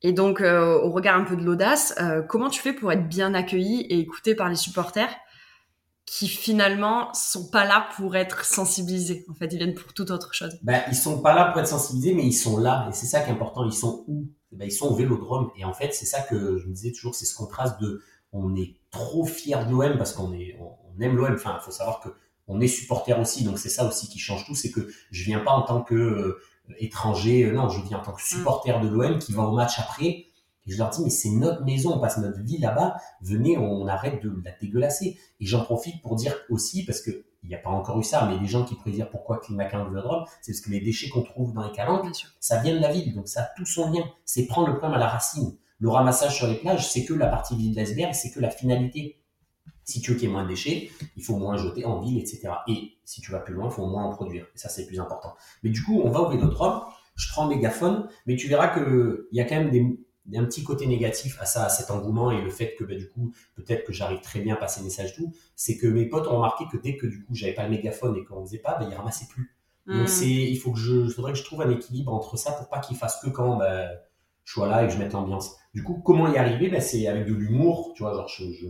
Et donc, euh, au regard un peu de l'audace, euh, comment tu fais pour être bien accueilli et écouté par les supporters? Qui finalement sont pas là pour être sensibilisés. En fait, ils viennent pour toute autre chose. Ben, ils sont pas là pour être sensibilisés, mais ils sont là. Et c'est ça qui est important. Ils sont où? Ben, Ils sont au vélodrome. Et en fait, c'est ça que je me disais toujours, c'est ce contraste de on est trop fier de l'OM parce qu'on est, on, on aime l'OM. Enfin, il faut savoir que on est supporter aussi. Donc c'est ça aussi qui change tout. C'est que je viens pas en tant que euh, étranger. euh, non, je viens en tant que supporter de l'OM qui va au match après. Et je leur dis, mais c'est notre maison, on passe notre vie là-bas. Venez, on arrête de la dégueulasser. Et j'en profite pour dire aussi, parce que il n'y a pas encore eu ça, mais les gens qui pourraient dire pourquoi Climacan Vélodrome, c'est parce que les déchets qu'on trouve dans les calanques, Bien sûr. ça vient de la ville, donc ça a tout son lien. C'est prendre le problème à la racine. Le ramassage sur les plages, c'est que la partie vide de l'iceberg, c'est que la finalité. Si tu veux qu'il y ait moins de déchets, il faut moins jeter en ville, etc. Et si tu vas plus loin, il faut moins en produire. Et ça, c'est le plus important. Mais du coup, on va au vélodrome, je prends le mégaphone, mais tu verras qu'il y a quand même des, il y a un petit côté négatif à ça, à cet engouement et le fait que bah, du coup, peut-être que j'arrive très bien à passer le message tout, c'est que mes potes ont remarqué que dès que du coup j'avais pas le mégaphone et qu'on faisait pas, bah, ils ramassaient plus. Donc Mm. c'est, il faut que je, faudrait que je trouve un équilibre entre ça pour pas qu'ils fassent que quand bah, je sois là et que je mette l'ambiance. Du coup, comment y arriver bah, C'est avec de l'humour, tu vois, genre je, je,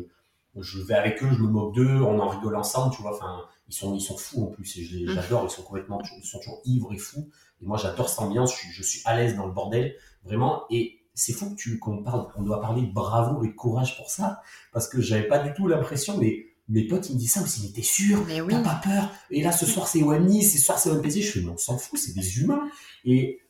je vais avec eux, je me moque d'eux, on en rigole ensemble, tu vois. Enfin, ils sont, ils sont fous en plus et je les- Mm. j'adore. Ils sont complètement, ils sont toujours ivres et fous. Et moi, j'adore cette ambiance. Je, suis- je suis à l'aise dans le bordel, vraiment. Et c'est fou que tu, qu'on parle, on doit parler bravoure et courage pour ça, parce que j'avais pas du tout l'impression, mais mes potes ils me disent ça aussi, mais t'es sûr? Mais oui. T'as pas peur? Et là, ce soir, c'est OM Nice, ce soir, c'est OM PSG. Je fais, mais on s'en fout, c'est des humains. Et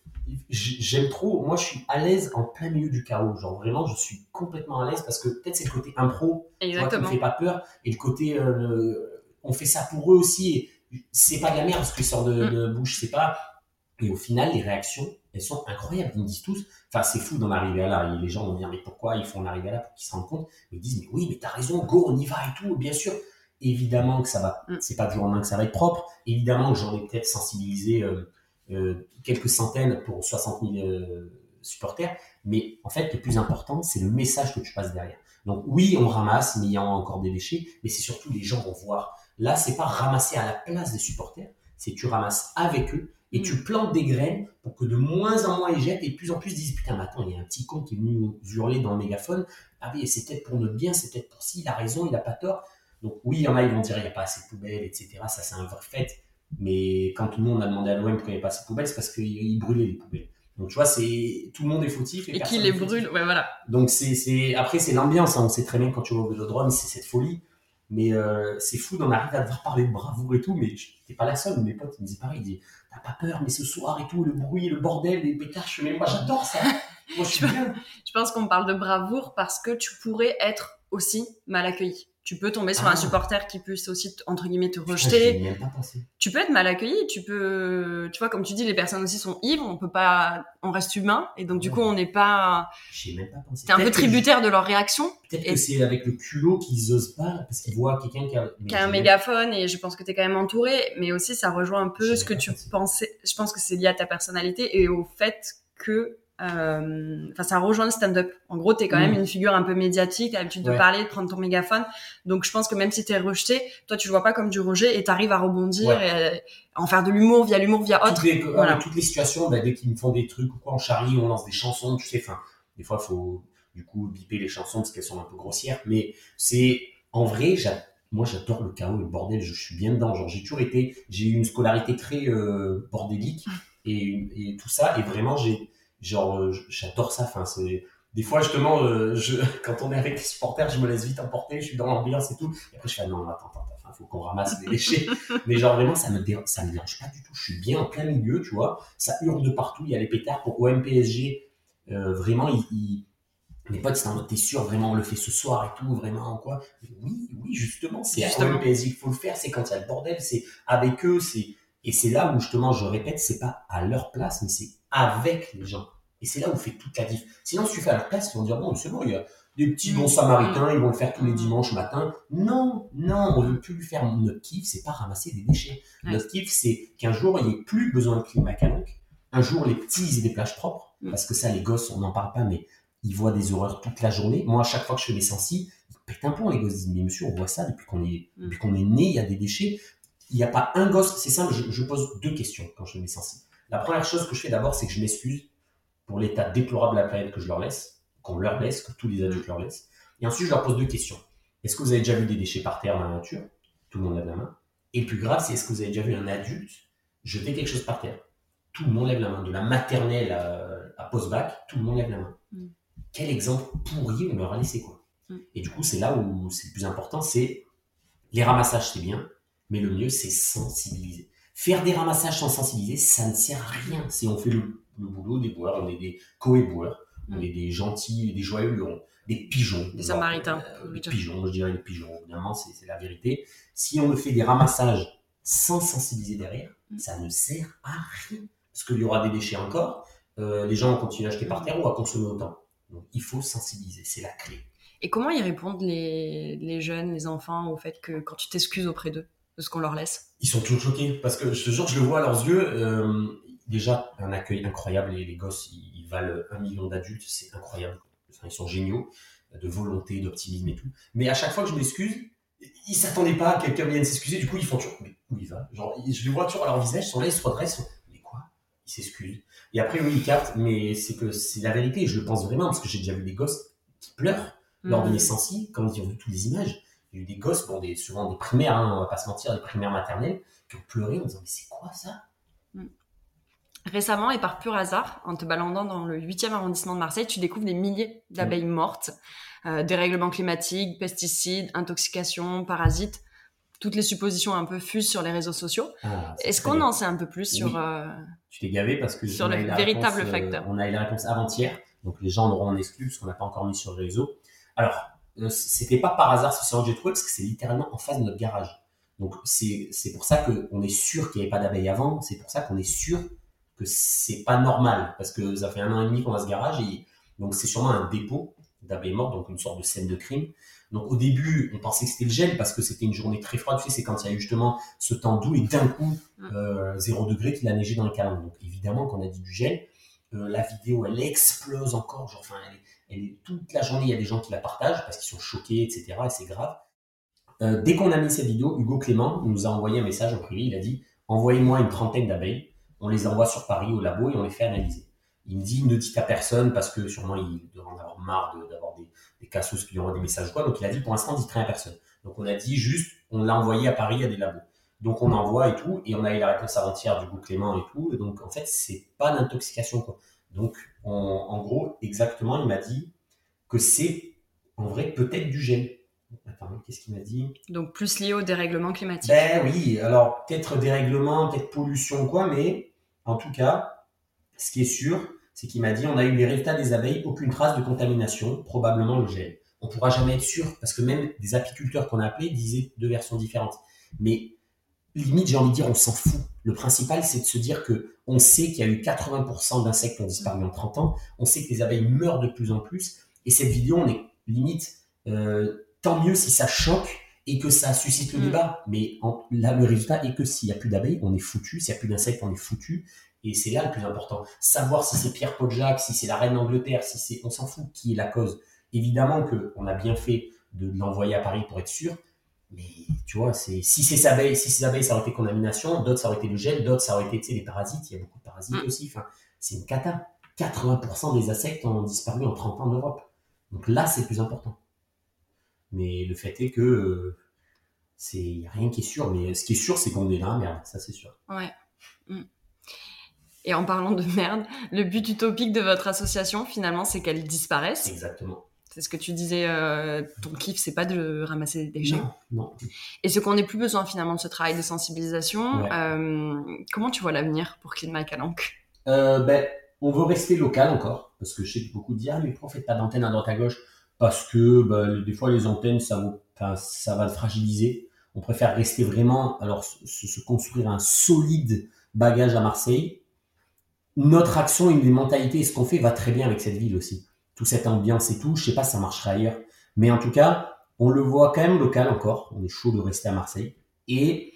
j'aime trop, moi, je suis à l'aise en plein milieu du chaos. Genre, vraiment, je suis complètement à l'aise parce que peut-être c'est le côté impro, tu vois, qui me Exactement. fait pas peur. Et le côté, euh, on fait ça pour eux aussi. Et c'est pas de la merde ce qui sort de, Mm. de bouche, c'est pas. Et au final, les réactions, elles sont incroyables. Ils me disent tous, enfin, c'est fou d'en arriver à là. Et les gens vont dire, mais pourquoi ils font en arriver à là pour qu'ils se rendent compte? Ils disent, mais oui, mais t'as raison, go, on y va et tout, bien sûr. Évidemment que ça va, Mm. c'est pas du jour au lendemain que ça va être propre. Évidemment que j'en ai peut-être sensibilisé euh, euh, quelques centaines pour 60 000 euh, supporters. Mais en fait, le plus important, c'est le message que tu passes derrière. Donc oui, on ramasse, mais il y a encore des déchets, mais c'est surtout les gens vont voir. Là, c'est pas ramasser à la place des supporters, c'est tu ramasses avec eux et Mm. tu plantes des graines pour que de moins en moins ils jettent et de plus en plus disent putain mais attends il y a un petit con qui est venu nous hurler dans le mégaphone ah oui c'est peut-être pour notre bien c'est peut-être pour si il a raison il a pas tort donc oui il y en a ils vont dire il n'y a pas assez de poubelles etc ça c'est un vrai fait mais quand tout le monde a demandé à l'OM pourquoi il n'y a pas assez de poubelles c'est parce qu'ils ils brûlaient les poubelles donc tu vois c'est tout le monde est fautif Et qui personne les brûle, ouais, voilà. Donc c'est c'est après c'est l'ambiance. hein. On sait très bien quand tu vas au Vélodrome, c'est cette folie. Mais euh, c'est fou d'en arriver à devoir parler de bravoure et tout. Mais je- t'es pas la seule. Mes potes ils me disaient pareil. Ils disaient t'as pas peur, mais ce soir et tout, le bruit, le bordel, les fais mais moi j'adore ça. Moi. (laughs) Je pense qu'on parle de bravoure parce que tu pourrais être aussi mal accueilli. Tu peux tomber sur Ah. un supporter qui puisse aussi, entre guillemets, te rejeter. même pas pensé. tu peux être mal accueilli, tu peux, tu vois, comme tu dis, les personnes aussi sont ivres, on peut pas, on reste humain, et donc du coup, on n'est pas, J'y ai même pas pensé. t'es un peu tributaire de leur réaction, Peut-être Et- que c'est avec le culot qu'ils osent pas parce qu'ils voient quelqu'un qui a, qui a un j'ai mégaphone, et je pense que t'es quand même entouré, mais aussi ça rejoint un peu J'ai ce que tu pensais, je pense que c'est lié à ta personnalité et au fait que, enfin, ça rejoint le stand-up. En gros, t'es quand Mm. même une figure un peu médiatique, t'as l'habitude de parler, de prendre ton mégaphone, donc je pense que même si t'es rejeté, toi tu le vois pas comme du rejet et t'arrives à rebondir Ouais. et à en faire de l'humour via l'humour via autre. toutes les, Voilà. toutes les situations, bah, dès qu'ils me font des trucs ou quoi, on charrie, on lance des chansons, tu sais, enfin, des fois, faut du coup biper les chansons parce qu'elles sont un peu grossières, mais c'est, en vrai, moi, j'adore le chaos et le bordel, je, suis bien dedans, genre, j'ai toujours été, j'ai eu une scolarité très euh, bordélique et, et tout ça, et vraiment, j'ai, genre, euh, j'adore ça, enfin, c'est, des fois, justement, euh, je, (laughs) quand on est avec les supporters, je me laisse vite emporter, je suis dans l'ambiance et tout, et après, je fais, ah non, attends, attends, attends, faut qu'on ramasse les (laughs) déchets. Mais genre vraiment, ça me, ça me dérange pas du tout. Je suis bien en plein milieu, tu vois. Ça hurle de partout. Il y a les pétards pour OM-PSG. Euh, vraiment, il, il- mes potes, c'est en mode, t'es sûr, vraiment, on le fait ce soir et tout, vraiment, quoi. Oui, oui, justement, c'est à Justement. OM-PSG qu'il faut le faire. C'est quand il y a le bordel, c'est avec eux. c'est Et c'est là où, justement, je répète, c'est pas à leur place, mais c'est avec les gens. Et c'est là où fait toute la diff. Sinon, si tu fais à leur place, ils vont dire, bon, c'est bon, il y a des petits bons samaritains, ils vont le faire tous les dimanches matin. Non, non, on veut plus lui faire notre kiff, c'est pas ramasser des déchets. Ouais. Notre kiff, c'est qu'un jour, il n'y ait plus besoin de climat calanque. Un jour, les petits ils aient des plages propres. Mm. Parce que ça, les gosses, on n'en parle pas, mais ils voient des horreurs toute la journée. Moi, à chaque fois que je fais mes sensi, ils pètent un plomb, les gosses. Ils disent, mais monsieur, on voit ça depuis qu'on est, Mm. depuis qu'on est né, il y a des déchets. Il n'y a pas un gosse. C'est simple, je, je pose deux questions quand je fais mes sensi. La première chose que je fais d'abord, c'est que je m'excuse pour l'état déplorable de la planète que je leur laisse, qu'on leur laisse, que tous les adultes leur laissent. Et ensuite, je leur pose deux questions. Est-ce que vous avez déjà vu des déchets par terre dans la nature? Tout le monde lève la main. Et le plus grave, c'est est-ce que vous avez déjà vu un adulte jeter quelque chose par terre? Tout le monde lève la main. De la maternelle à, à post-bac, tout le monde lève la main. Mm. Quel exemple pourri on leur a laissé, quoi. Mm. Et du coup, c'est là où c'est le plus important, c'est les ramassages, c'est bien, mais le mieux, c'est sensibiliser. Faire des ramassages sans sensibiliser, ça ne sert à rien. Si on fait le, le boulot des boueurs, on est des coé-boueurs, on Mm. est des gentils, des joyeux lurons, des pigeons. Des samaritains, euh, des pigeons, je dirais des pigeons, évidemment, c'est la vérité. Si on ne fait des ramassages sans sensibiliser derrière, Mm. ça ne sert à rien. Parce qu'il y aura des déchets encore, euh, les gens vont continuer à acheter par terre ou à consommer autant. Donc il faut sensibiliser, c'est la clé. Et comment y répondent les, les jeunes, les enfants, au fait que quand tu t'excuses auprès d'eux? De ce qu'on leur laisse Ils sont toujours choqués parce que je te jure, je le vois à leurs yeux. euh, déjà, un accueil incroyable. Les, les gosses, ils, ils valent un million d'adultes, c'est incroyable. Enfin, ils sont géniaux, de volonté, d'optimisme et tout. Mais à chaque fois que je m'excuse, ils s'attendaient pas à que quelqu'un vienne s'excuser. Du coup, ils font toujours, mais où il va? Genre, je les vois toujours à leur visage, ils sont là, ils se redressent. ils font, Mais quoi? Ils s'excusent. Et après, oui, ils captent, mais c'est que c'est la vérité. Je le pense vraiment parce que j'ai déjà vu des gosses qui pleurent lors de Mhm. mes quand ils ont vu toutes les images. Eu des gosses, bon, des, souvent des primaires, hein, on va pas se mentir, des primaires maternelles, qui ont pleuré en disant Mais c'est quoi ça? Récemment, et par pur hasard, en te baladant dans le 8e arrondissement de Marseille, tu découvres des milliers d'abeilles mortes, euh, dérèglements climatiques, pesticides, intoxication, parasites. Toutes les suppositions un peu fusent sur les réseaux sociaux. Ah, Est-ce qu'on en sait un peu plus sur... Euh, Tu t'es gavé parce que Sur le véritable réponse, euh, facteur. on a eu la réponse avant-hier, donc les gens l'auront en exclu parce qu'on n'a pas encore mis sur le réseau. Alors, c'était pas par hasard ce séance que j'ai trouvé parce que c'est littéralement en face de notre garage. Donc c'est c'est pour ça qu'on est sûr qu'il n'y avait pas d'abeilles avant. C'est pour ça qu'on est sûr que c'est pas normal parce que ça fait un an et demi qu'on a ce garage et donc c'est sûrement un dépôt d'abeilles mortes, donc une sorte de scène de crime. Donc au début, on pensait que c'était le gel parce que c'était une journée très froide. Tu sais, c'est quand il y a eu justement ce temps doux et d'un coup euh, 0 degré qu'il a neigé dans les calendes. Donc évidemment qu'on a dit du gel. Euh, la vidéo, elle explose encore. Genre, enfin, elle est, elle toute la journée, il y a des gens qui la partagent parce qu'ils sont choqués, etc. Et c'est grave. Euh, dès qu'on a mis cette vidéo, Hugo Clément nous a envoyé un message en privé. Il a dit Envoyez-moi une trentaine d'abeilles. On les envoie sur Paris au labo et on les fait analyser. Il me dit Ne dites à personne parce que sûrement il doit en avoir marre d'avoir des, des cassos qui lui des messages ou quoi. Donc il a dit Pour l'instant, dites rien à personne. Donc on a dit juste On l'a envoyé à Paris à des labos. Donc on envoie et tout, et on a eu la réponse avant-hier du coup Clément et tout. Donc en fait, c'est pas d'intoxication. Donc en, en gros, exactement, il m'a dit que c'est en vrai peut-être du gel. Attends, qu'est-ce qu'il m'a dit? Donc plus lié au dérèglement climatique. Ben oui, alors peut-être dérèglement, peut-être pollution ou quoi, mais en tout cas, ce qui est sûr, c'est qu'il m'a dit on a eu les résultats des abeilles, aucune trace de contamination, probablement le gel. on pourra jamais être sûr parce que même des apiculteurs qu'on a appelés disaient deux versions différentes. Mais limite, j'ai envie de dire, on s'en fout. Le principal, c'est de se dire que on sait qu'il y a eu 80% d'insectes qui ont disparu en 30 ans. On sait que les abeilles meurent de plus en plus. Et cette vidéo, on est limite, euh, tant mieux si ça choque et que ça suscite le Mm. débat. Mais en- là, le résultat est que s'il n'y a plus d'abeilles, on est foutu. S'il n'y a plus d'insectes, on est foutu. Et c'est là le plus important. Savoir si c'est Pierre Podjak, si c'est la reine d'Angleterre, si c'est, on s'en fout qui est la cause. Évidemment que on a bien fait de l'envoyer à Paris pour être sûr. Mais tu vois, c'est si ces abeilles, si ces abeilles, ça aurait été contamination, d'autres ça aurait été le gel, d'autres ça aurait été tu sais, les parasites. Il y a beaucoup de parasites Mm. aussi. Enfin, c'est une cata. 80% des insectes ont disparu en 30 ans en Europe. Donc là, c'est plus important. Mais le fait est que euh, c'est y a rien qui est sûr. Mais ce qui est sûr, c'est qu'on est dans la merde. Ça, c'est sûr. Ouais. Mm. Et en parlant de merde, le but utopique de votre association, finalement, c'est qu'elle disparaisse. Exactement. C'est ce que tu disais, euh, ton kiff, c'est pas de ramasser des déchets. Non, non. Et ce qu'on n'ait plus besoin finalement de ce travail de sensibilisation, Ouais. euh, comment tu vois l'avenir pour Climat Calanque? Euh, ben, on veut rester local encore, parce que je sais que beaucoup disent ah mais pourquoi faites pas d'antenne à droite à gauche? Parce que ben, des fois les antennes ça vaut, enfin, ça va le fragiliser. On préfère rester vraiment, alors se, se construire un solide bagage à Marseille. Notre action et les mentalités et ce qu'on fait va très bien avec cette ville aussi. Toute cette ambiance et tout, je sais pas ça marchera ailleurs, mais en tout cas, on le voit quand même local encore. On est chaud de rester à Marseille et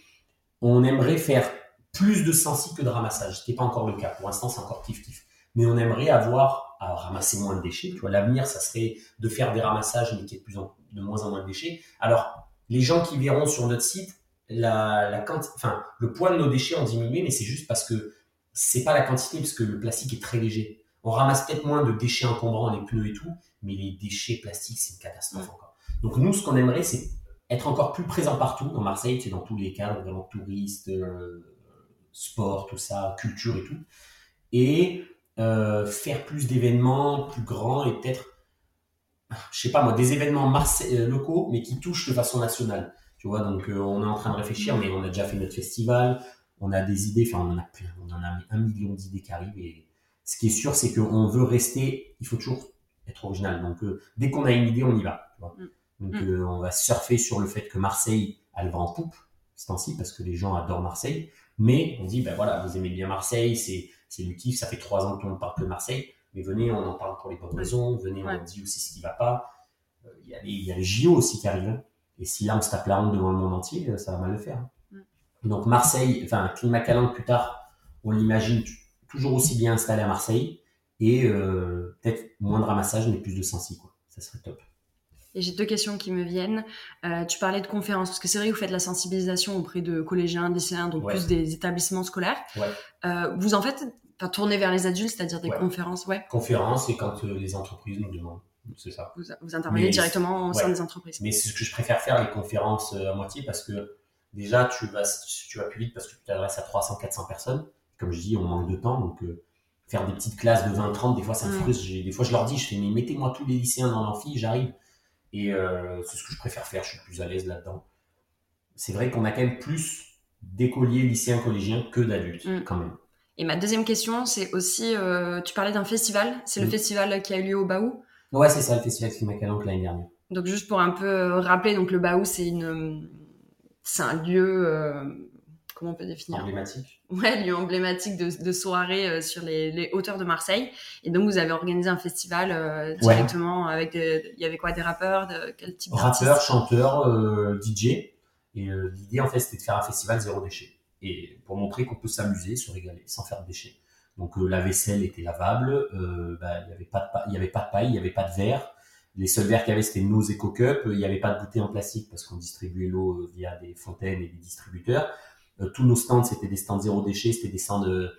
on aimerait faire plus de sensi que de ramassage. Ce qui n'est pas encore le cas. Pour l'instant, c'est encore kiff-kiff. Mais on aimerait avoir à ramasser moins de déchets. Tu vois, l'avenir, ça serait de faire des ramassages, mais qu'il y ait de, de moins en moins de déchets. Alors, les gens qui verront sur notre site, la, le poids de nos déchets ont diminué, mais c'est juste parce que c'est pas la quantité, parce que le plastique est très léger. On ramasse peut-être moins de déchets encombrants, les pneus et tout, mais les déchets plastiques, c'est une catastrophe encore. Donc nous, ce qu'on aimerait, c'est être encore plus présent partout. Dans Marseille, c'est dans tous les cadres, vraiment touristes, euh, sport, tout ça, culture et tout. Et euh, faire plus d'événements plus grands et peut-être, je sais pas moi, des événements euh, locaux, mais qui touchent de façon nationale. Tu vois, donc euh, on est en train de réfléchir, mais on a déjà fait notre festival, on a des idées, enfin on en a plein, on en a un million d'idées qui arrivent. Et ce qui est sûr, c'est qu'on veut rester, il faut toujours être original. Donc euh, dès qu'on a une idée, on y va. tu vois. Mm. Donc Mm. euh, on va surfer sur le fait que Marseille, elle va en poupe, ce temps-ci, parce que les gens adorent Marseille. Mais on dit, ben voilà, vous aimez bien Marseille, c'est c'est le kiff, ça fait trois ans qu'on ne parle que de Marseille, mais venez, on en parle pour les bonnes raisons, venez, Ouais. on dit aussi ce qui va pas. Euh, Il y, a les, il y a les JO aussi qui arrivent. Et si là on se tape la honte devant le monde entier, ça va mal le faire. hein. Donc Marseille, enfin Climat Calanque plus tard, on l'imagine toujours aussi bien installé à Marseille et euh, peut-être moins de ramassage mais plus de sensi quoi. Ça serait top. Et j'ai deux questions qui me viennent. Euh, tu parlais de conférences, parce que c'est vrai que vous faites la sensibilisation auprès de collégiens, lycéens, donc Ouais. plus des établissements scolaires. Ouais. Euh, vous en faites, enfin, tourner vers les adultes, c'est-à-dire des Ouais. conférences, ouais. Conférence et quand les entreprises nous demandent, c'est ça. Vous, vous intervenez Mais- directement au sein des entreprises. Mais c'est ce que je préfère faire les conférences à moitié parce que déjà tu vas tu vas plus vite parce que tu t'adresses à 300 400 personnes. Comme je dis, on manque de temps donc euh, faire des petites classes de 20 30 des fois ça me Mm. frustre. J'ai- Des fois je leur dis je fais mais mettez-moi tous les lycéens dans l'amphi, j'arrive. Et euh, c'est ce que je préfère faire, je suis plus à l'aise là-dedans. C'est vrai qu'on a quand même plus d'écoliers, lycéens, collégiens que d'adultes Mm. quand même. Et ma deuxième question, c'est aussi, euh, tu parlais d'un festival, c'est le Oui. festival qui a eu lieu au Baou. Ouais, c'est ça le festival Climat Calanque l'année dernière. Donc juste pour un peu rappeler, donc le Baou, c'est une, c'est un lieu, euh, comment on peut définir Emblématique. Ouais, lieu emblématique de, de soirée euh, sur les, les hauteurs de Marseille. Et donc vous avez organisé un festival euh, directement avec, des- il y avait quoi, des rappeurs, de quel type d'artistes? rappeur, chanteur, euh, DJ. Et euh, l'idée, en fait, c'était de faire un festival zéro déchet. Et pour montrer qu'on peut s'amuser, se régaler, sans faire de déchets. Donc la vaisselle était lavable, bah, il n'y avait, avait pas de paille, il n'y avait pas de verre. Les seuls verres qu'il y avait, c'était nos éco-cups. Il n'y avait pas de bouteilles en plastique parce qu'on distribuait l'eau via des fontaines et des distributeurs. Euh, tous nos stands, c'était des stands zéro déchet, c'était des stands de,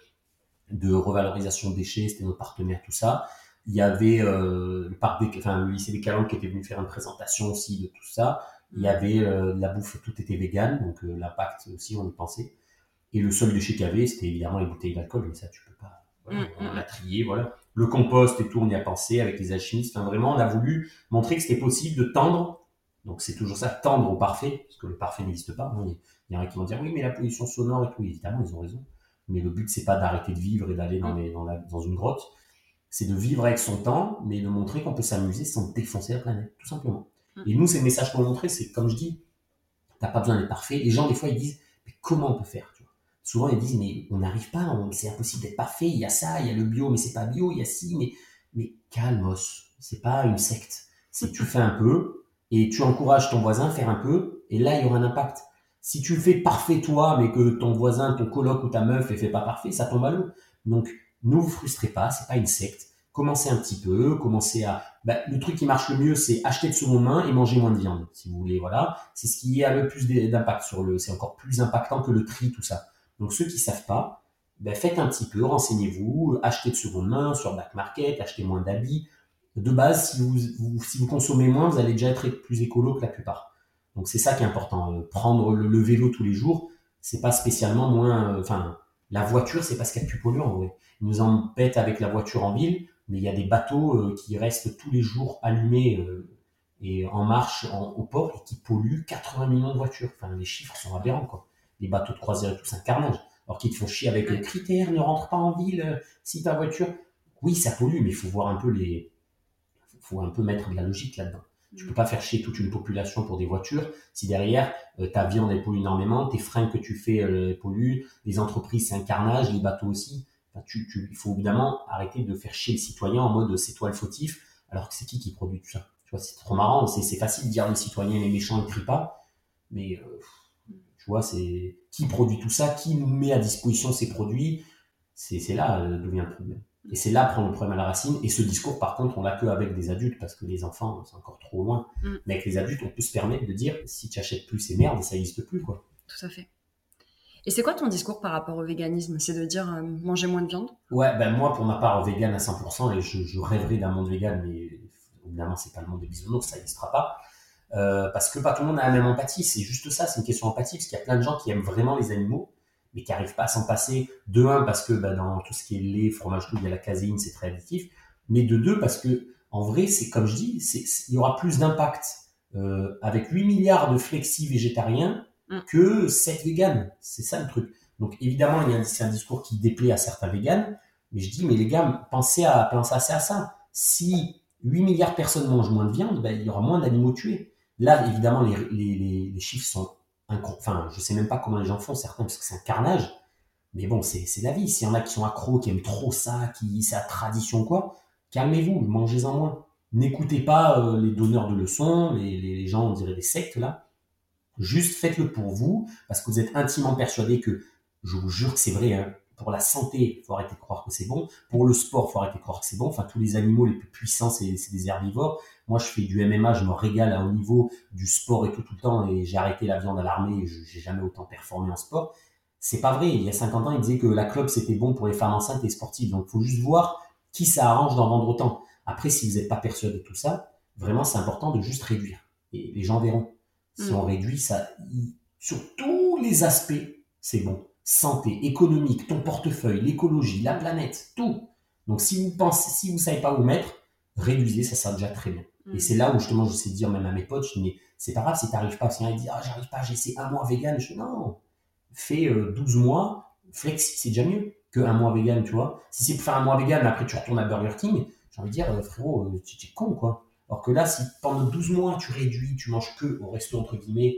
de revalorisation de déchets, c'était nos partenaires, tout ça. Il y avait euh, le, parc des, enfin, le lycée des Calanques qui était venu faire une présentation aussi de tout ça. Il y avait euh, la bouffe, tout était vegan, donc euh, l'impact aussi, on y pensait. Et le seul déchet qu'il y avait, c'était évidemment les bouteilles d'alcool, mais ça, tu peux pas. Voilà, Mm, on mm. l'a trié, voilà. Le compost et tout, on y a pensé avec les alchimistes. Enfin, vraiment, on a voulu montrer que c'était possible de tendre. Donc, c'est toujours ça, tendre au parfait, parce que le parfait n'existe pas. Il y en a qui vont dire, oui, mais la pollution sonore et tout, évidemment, ils ont raison. Mais le but, c'est pas d'arrêter de vivre et d'aller dans, Mm. les- dans, la- dans une grotte. C'est de vivre avec son temps, mais de montrer qu'on peut s'amuser sans défoncer la planète, tout simplement. Mm. Et nous, ces messages qu'on montrer, c'est comme je dis, t'as pas besoin d'être parfait. Les gens, des fois, ils disent, mais comment on peut faire tu vois? Souvent, ils disent, mais on n'arrive pas, c'est impossible d'être parfait. Il y a ça, il y a le bio, mais c'est pas bio, il y a ci, mais, mais calmos. C'est pas une secte. C'est tu fais un peu et tu encourages ton voisin à faire un peu, et là, il y aura un impact. Si tu le fais parfait toi, mais que ton voisin, ton coloc ou ta meuf ne fait pas parfait, ça tombe à l'eau. Donc, ne vous frustrez pas, c'est pas une secte. Commencez un petit peu, commencez à. bah, le truc qui marche le mieux, c'est acheter de seconde main et manger moins de viande, si vous voulez. Voilà, c'est ce qui a le plus d'impact sur le. C'est encore plus impactant que le tri, tout ça. Donc, ceux qui savent pas, ben, faites un petit peu, renseignez-vous, achetez de seconde main sur Black Market, achetez moins d'habits. De base, si vous consommez moins, vous allez déjà être plus écolo que la plupart. Donc c'est ça qui est important. Euh, Prendre le, le vélo tous les jours, c'est pas spécialement moins. euh, Enfin, la voiture, c'est pas ce qu'il y a de plus polluant. en vrai. Ils nous embêtent avec la voiture en ville, mais il y a des bateaux euh, qui restent tous les jours allumés et en marche en- au port et qui polluent 80 millions de voitures. Enfin, les chiffres sont aberrants, quoi. Les bateaux de croisière et tout, c'est un carnage. Alors qu'ils te font chier avec les critères, ne rentre pas en ville si ta voiture. Oui, ça pollue, mais il faut voir un peu les. faut un peu mettre de la logique là-dedans. Tu peux pas faire chier toute une population pour des voitures si derrière euh, ta viande elle pollue énormément, tes freins que tu fais euh, polluent, les entreprises c'est un carnage, les bateaux aussi. Enfin, tu, il faut évidemment arrêter de faire chier le citoyen en mode c'est toi le fautif, alors que c'est qui qui produit tout ça? Tu vois, c'est trop marrant, c'est facile de dire le citoyen est méchant, il trie pas, mais euh, tu vois, c'est qui produit tout ça, qui nous met à disposition ces produits, c'est là euh, d'où vient le problème. Et c'est là prendre le problème à la racine. Et ce discours, par contre, on l'a que avec des adultes, parce que les enfants, c'est encore trop loin. Mm. Mais avec les adultes, on peut se permettre de dire, si tu achètes plus ces merdes, ça n'existe plus, quoi. Tout à fait. Et c'est quoi ton discours par rapport au véganisme? C'est de dire euh, manger moins de viande? Ouais, ben moi, pour ma part, vegan à 100%, et je, je rêverais d'un monde vegan, mais évidemment, c'est pas le monde des bisounours, ça n'existera pas. Euh, parce que pas tout le monde a la même empathie, c'est juste ça, c'est une question d'empathie, parce qu'il y a plein de gens qui aiment vraiment les animaux, mais qui n'arrivent pas à s'en passer. De un, parce que bah, dans tout ce qui est lait, fromage, tout, il y a la caséine, c'est très additif. Mais de deux, parce que en vrai, c'est comme je dis, c'est- il y aura plus d'impact euh, avec 8 milliards de flexi végétariens Mm. que 7 véganes. C'est ça le truc. Donc évidemment, il y a un, c'est un discours qui déplaît à certains véganes, mais je dis, mais les gars, pensez à, pensez à ça. Si 8 milliards de personnes mangent moins de viande, ben, il y aura moins d'animaux tués. Là, évidemment, les, les, les, les chiffres sont Enfin, je sais même pas comment les gens font, certains, parce que c'est un carnage. Mais bon, c'est la vie. S'il y en a qui sont accros, qui aiment trop ça, qui la tradition, quoi, calmez-vous, mangez-en moins. N'écoutez pas euh, les donneurs de leçons, les, les, gens, on dirait des sectes, là. Juste faites-le pour vous, parce que vous êtes intimement persuadé que, je vous jure que c'est vrai, hein, pour la santé, faut arrêter de croire que c'est bon. Pour le sport, faut arrêter de croire que c'est bon. Enfin, tous les animaux les plus puissants, c'est des herbivores. Moi, je fais du MMA, je me régale à haut niveau, du sport et tout, tout le temps, et j'ai arrêté la viande à l'armée, et je- j'ai jamais autant performé en sport. C'est pas vrai. Il y a 50 ans, ils disaient que la clope, c'était bon pour les femmes enceintes et sportives. Donc, faut juste voir qui ça arrange d'en vendre autant. Après, si vous n'êtes pas persuadé de tout ça, vraiment, c'est important de juste réduire. Et les gens verront. Si Mm. on réduit ça, il- sur tous les aspects, c'est bon. Santé, économique, ton portefeuille, l'écologie, la planète, tout. Donc, si vous pensez, si vous savez pas où mettre, réduisez, ça sera déjà très bien. Mm. Et c'est là où justement, je sais dire même à mes potes, je dis, mais c'est pas grave si t'arrives pas. Si un dit, ah, j'arrive pas, j'ai essayé un mois vegan. Je dis, non, fais euh, 12 mois, flexi, c'est déjà mieux que un mois vegan, tu vois. Si c'est pour faire un mois vegan, mais après tu retournes à Burger King, j'ai envie de dire, euh, frérot, euh, tu tu es con, quoi. Alors que là, si pendant 12 mois, tu réduis, tu manges que au resto, entre guillemets,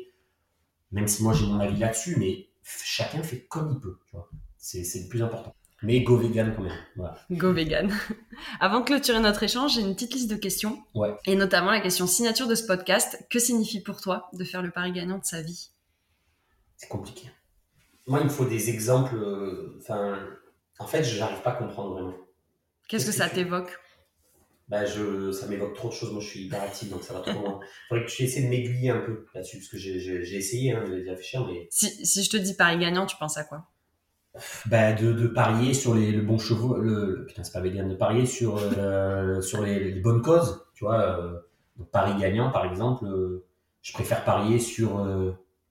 même si moi j'ai mon avis là-dessus, mais chacun fait comme il peut, tu vois. C'est le plus important. Mais go vegan quand même, voilà. Go vegan. (laughs) Avant de clôturer notre échange, j'ai une petite liste de questions. Ouais. Et notamment la question signature de ce podcast. Que signifie pour toi de faire le pari gagnant de sa vie? C'est compliqué. Moi, il me faut des exemples, euh, enfin, en fait, je n'arrive pas à comprendre vraiment. Qu'est-ce que ça t'évoque? Bah je, ça m'évoque trop de choses. Moi, je suis hyperactif, donc ça va trop loin. (laughs) Faudrait que tu essaies de m'aiguiller un peu là-dessus, parce que j'ai- essayé hein, d'y réfléchir, mais si, si je te dis pari gagnant, tu penses à quoi? Bah, de, de parier sur les, le chevaux, le, putain, c'est pas de parier sur, euh, (laughs) sur les, bonnes causes, tu vois. Euh, pari gagnant, par exemple, euh, je préfère parier sur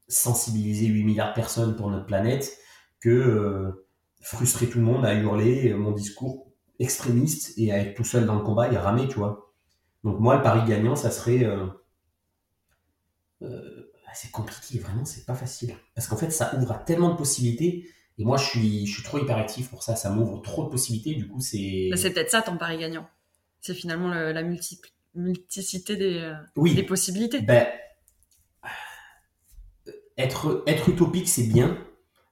sensibiliser 8 milliards de personnes pour notre planète que frustrer tout le monde à hurler mon discours extrémiste et à être tout seul dans le combat et ramer, tu vois. Donc moi, le pari gagnant, ça serait... euh, c'est compliqué, vraiment, c'est pas facile. Parce qu'en fait, ça ouvre à tellement de possibilités Et moi, je suis, je suis trop hyperactif pour ça. Ça m'ouvre trop de possibilités. Du coup, c'est. Bah, c'est peut-être ça ton pari gagnant. C'est finalement le- la multi- multiplicité des, euh, Oui. des possibilités. Ben, être, être utopique, c'est bien.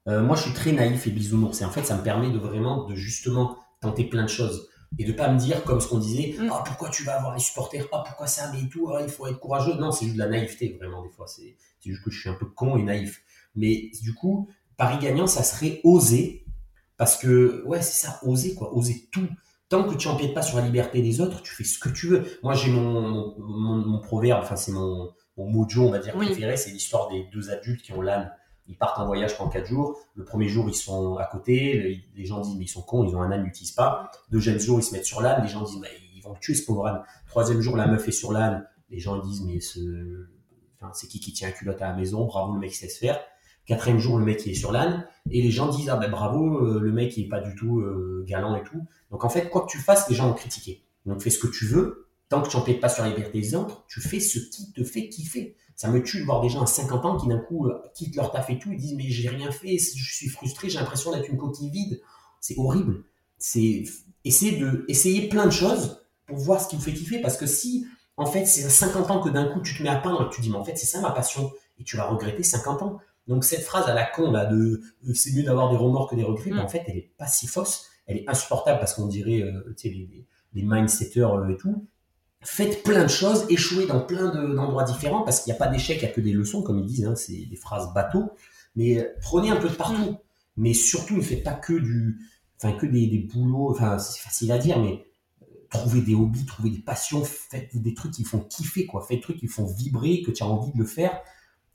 Euh, moi, je suis très naïf et bisounours. Et en fait, ça me permet de vraiment, de justement tenter plein de choses. Et de pas me dire, comme ce qu'on disait, Mm. ah, pourquoi tu vas avoir les supporters, ah, pourquoi ça, mais tout, ah, il faut être courageux. Non, c'est juste de la naïveté, vraiment, des fois. C'est c'est juste que je suis un peu con et naïf. Mais du coup, Paris gagnant, ça serait oser. Parce que, ouais, c'est ça, oser, quoi. Oser tout. Tant que tu empiètes pas sur la liberté des autres, tu fais ce que tu veux. Moi, j'ai mon, mon, mon- mon proverbe, enfin, c'est mon, mon mojo, on va dire, Oui. préféré. C'est l'histoire des deux adultes qui ont l'âne. Ils partent en voyage pendant quatre jours. Le premier jour, ils sont à côté. Le- Les gens disent, mais ils sont cons, ils ont un âne, ils l'utilisent pas. Deuxième jour, ils se mettent sur l'âne. Les gens disent, mais ils vont le tuer, ce pauvre âne. Troisième jour, la meuf est sur l'âne. Les gens disent, mais ce, enfin, c'est qui qui tient un culotte à la maison? Bravo, le mec se laisse faire. Quatrième jour, le mec il est sur l'âne. Et les gens disent, ah ben bravo, euh, le mec il est pas du tout euh, galant et tout. Donc en fait, quoi que tu fasses, les gens vont critiquer. Donc fais ce que tu veux. Tant que tu n'empiètes pas sur la liberté des autres, tu fais ce qui te fait kiffer. Ça me tue de voir des gens à 50 ans qui d'un coup euh, quittent leur taf et tout et disent mais j'ai rien fait, je suis frustré, j'ai l'impression d'être une coquille vide. C'est horrible. C'est essayer plein de choses pour voir ce qui vous fait kiffer parce que si en fait c'est à 50 ans que d'un coup tu te mets à peindre tu dis mais en fait c'est ça ma passion et tu vas regretter 50 ans. Donc cette phrase à la con là de euh, c'est mieux d'avoir des remords que des regrets, Mm. ben, en fait elle est pas si fausse, elle est insupportable parce qu'on dirait euh, les, les, mindsetters euh, et tout. Faites plein de choses, échouez dans plein de- d'endroits différents parce qu'il n'y a pas d'échec, il n'y a que des leçons comme ils disent, hein, c'est des phrases bateau. Mais euh, prenez un peu de partout, mais surtout ne faites pas que du, enfin que des, des boulots, enfin c'est facile à dire, mais trouvez des hobbies, trouvez des passions, faites des trucs qui font kiffer quoi, faites des trucs qui font vibrer, que tu as envie de le faire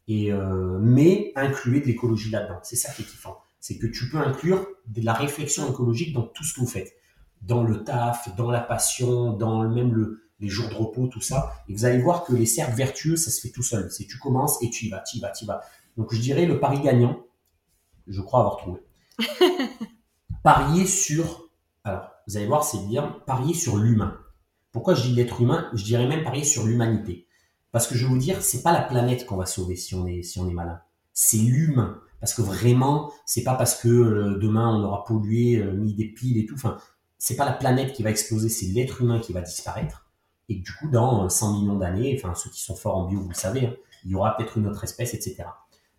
et euh, mais incluez de l'écologie là-dedans. C'est ça qui est kiffant. C'est que tu peux inclure de la réflexion écologique dans tout ce que vous faites. Dans le taf, dans la passion, dans même le, les jours de repos, tout ça. Et vous allez voir que les cercles vertueux, ça se fait tout seul. C'est tu commences et tu y vas, tu y vas, tu y vas. Donc je dirais le pari gagnant, je crois avoir trouvé. (laughs) parier sur, alors vous allez voir, c'est bien, parier sur l'humain. Pourquoi je dis l'être humain? Je dirais même parier sur l'humanité. Parce que je vais vous dire, c'est pas la planète qu'on va sauver si on est, si on est malin. C'est l'humain. Parce que vraiment, c'est pas parce que euh, demain on aura pollué, euh, mis des piles et tout. Enfin, c'est pas la planète qui va exploser, c'est l'être humain qui va disparaître. Et du coup, dans euh, 100 millions d'années, enfin ceux qui sont forts en bio, vous le savez, hein, il y aura peut-être une autre espèce, etc.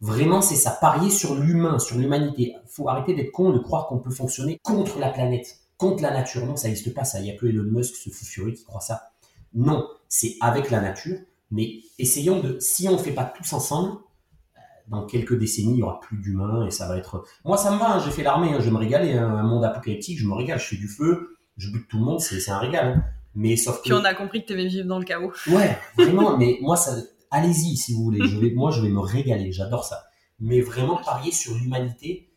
Vraiment, c'est ça, parier sur l'humain, sur l'humanité. faut arrêter d'être con de croire qu'on peut fonctionner contre la planète, contre la nature. Non, ça n'existe pas, ça. Il n'y a que Elon Musk, ce fou furieux, qui croit ça. Non, c'est avec la nature, mais essayons de, si on ne fait pas tous ensemble, euh, dans quelques décennies, il y aura plus d'humains et ça va être. Moi, ça me va. hein, j'ai fait l'armée, hein, je vais me régaler. hein, un monde apocalyptique, je me régale. Je fais du feu, je bute tout le monde, c'est c'est un régal. hein. Mais sauf que. Puis on a compris que tu aimais vivre dans le chaos. Ouais, (laughs) vraiment, mais moi, ça, allez-y si vous voulez. Je vais, moi, je vais me régaler, j'adore ça. Mais vraiment, parier sur l'humanité,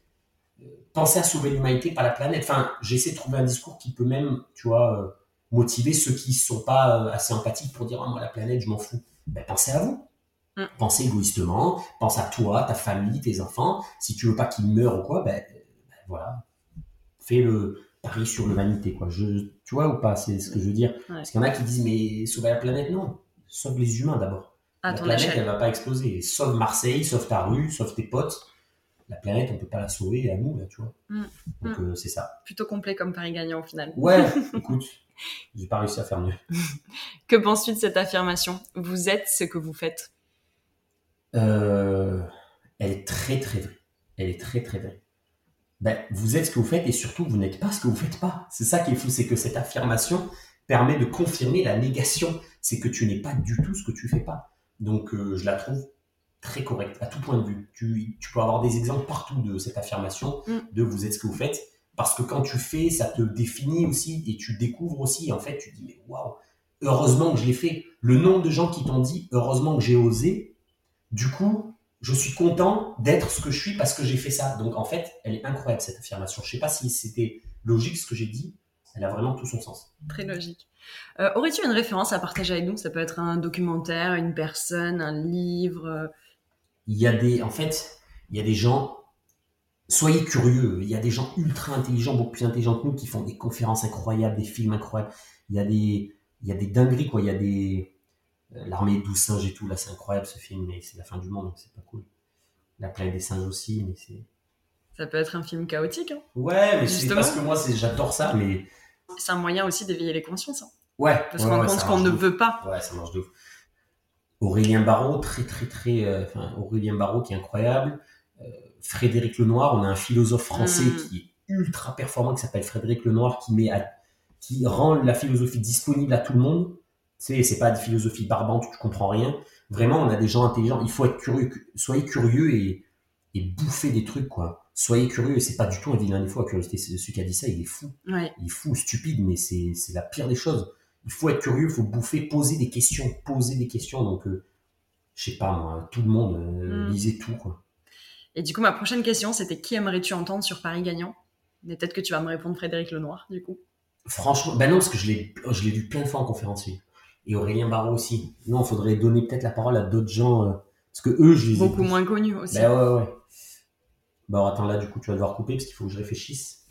euh, pensez à sauver l'humanité, pas la planète. Enfin, j'essaie de trouver un discours qui peut même, tu vois, euh, motiver ceux qui sont pas euh, assez empathiques pour dire, Ah, moi, la planète, je m'en fous. Ben, pensez à vous. Mm. Pensez égoïstement, pense à toi, ta famille, tes enfants. Si tu veux pas qu'ils meurent ou quoi, ben, ben, voilà. Fais le pari sur l'humanité, quoi. Je, tu vois ou pas, c'est ce que je veux dire? Ouais. Parce qu'il y en a qui disent, mais sauver la planète, non. Sauve les humains d'abord. À la planète, échelle. elle va pas exploser. Sauve Marseille, sauve ta rue, sauve tes potes. La planète, on peut pas la sauver à nous, là, tu vois. Mm. Donc, euh, c'est ça. Plutôt complet comme pari gagnant au final. Ouais, (laughs) écoute, (laughs) j'ai pas réussi à faire mieux. (laughs) Que penses-tu de cette affirmation? Vous êtes ce que vous faites. Euh, elle est très, très vraie. Elle est très, très vraie. Ben, vous êtes ce que vous faites et surtout, vous n'êtes pas ce que vous faites pas. C'est ça qui est fou, c'est que cette affirmation permet de confirmer la négation. C'est que tu n'es pas du tout ce que tu fais pas. Donc, euh, je la trouve très correcte à tout point de vue. Tu, tu peux avoir des exemples partout de cette affirmation, Mm. de vous êtes ce que vous faites. Parce que quand tu fais, ça te définit aussi et tu découvres aussi. En fait, tu te dis, mais waouh, heureusement que je l'ai fait. Le nombre de gens qui t'ont dit, heureusement que j'ai osé, du coup, je suis content d'être ce que je suis parce que j'ai fait ça. Donc en fait, elle est incroyable cette affirmation. Je sais pas si c'était logique ce que j'ai dit. Elle a vraiment tout son sens. Très logique. Euh, Aurais-tu une référence à partager avec nous? Ça peut être un documentaire, une personne, un livre. euh, Il y a des, en fait, il y a des gens. Soyez curieux. Il y a des gens ultra intelligents, beaucoup plus intelligents que nous, qui font des conférences incroyables, des films incroyables. Il y a des, il y a des dingueries quoi. Il y a des euh, l'armée des douze singes et tout. Là, c'est incroyable ce film, mais c'est la fin du monde, donc c'est pas cool. La planète des singes aussi, mais c'est Ça peut être un film chaotique. hein. Ouais, mais c'est Justement. parce que moi, j'adore ça, mais C'est un moyen aussi d'éveiller les consciences. hein. ouais. De se rendre ouais, compte qu'on ne veut pas. Ouais, ça marche de ouf. Aurélien Barraud, très très très, euh, enfin Aurélien Barraud qui est incroyable. Frédéric Lenoir, on a un philosophe français Mm. qui est ultra performant qui s'appelle Frédéric Lenoir qui met à- qui rend la philosophie disponible à tout le monde. Sais, c'est pas des philosophies barbantes où tu comprends rien. Vraiment, on a des gens intelligents. Il faut être curieux. Soyez curieux et, et bouffer des trucs quoi. Soyez curieux. C'est pas du tout un vilain des fois. Curiosité, c'est celui qui a dit ça, il est fou Ouais. il est fou, stupide, mais c'est c'est la pire des choses. Il faut être curieux, il faut bouffer, poser des questions, poser des questions. Donc, euh, je sais pas moi, tout le monde, euh, Mm. lisez tout. Quoi. Et du coup, ma prochaine question, c'était qui aimerais-tu entendre sur Paris gagnant? Mais peut-être que tu vas me répondre Frédéric Lenoir, du coup. Franchement, ben non, parce que je l'ai vu plein de fois en conférence. lui. Et Aurélien Barraud aussi. Non, il faudrait donner peut-être la parole à d'autres gens. euh, parce que eux, je les ai Beaucoup moins connu aussi. Ben ouais, ouais. Bon, attends, là, du coup, tu vas devoir couper parce qu'il faut que je réfléchisse.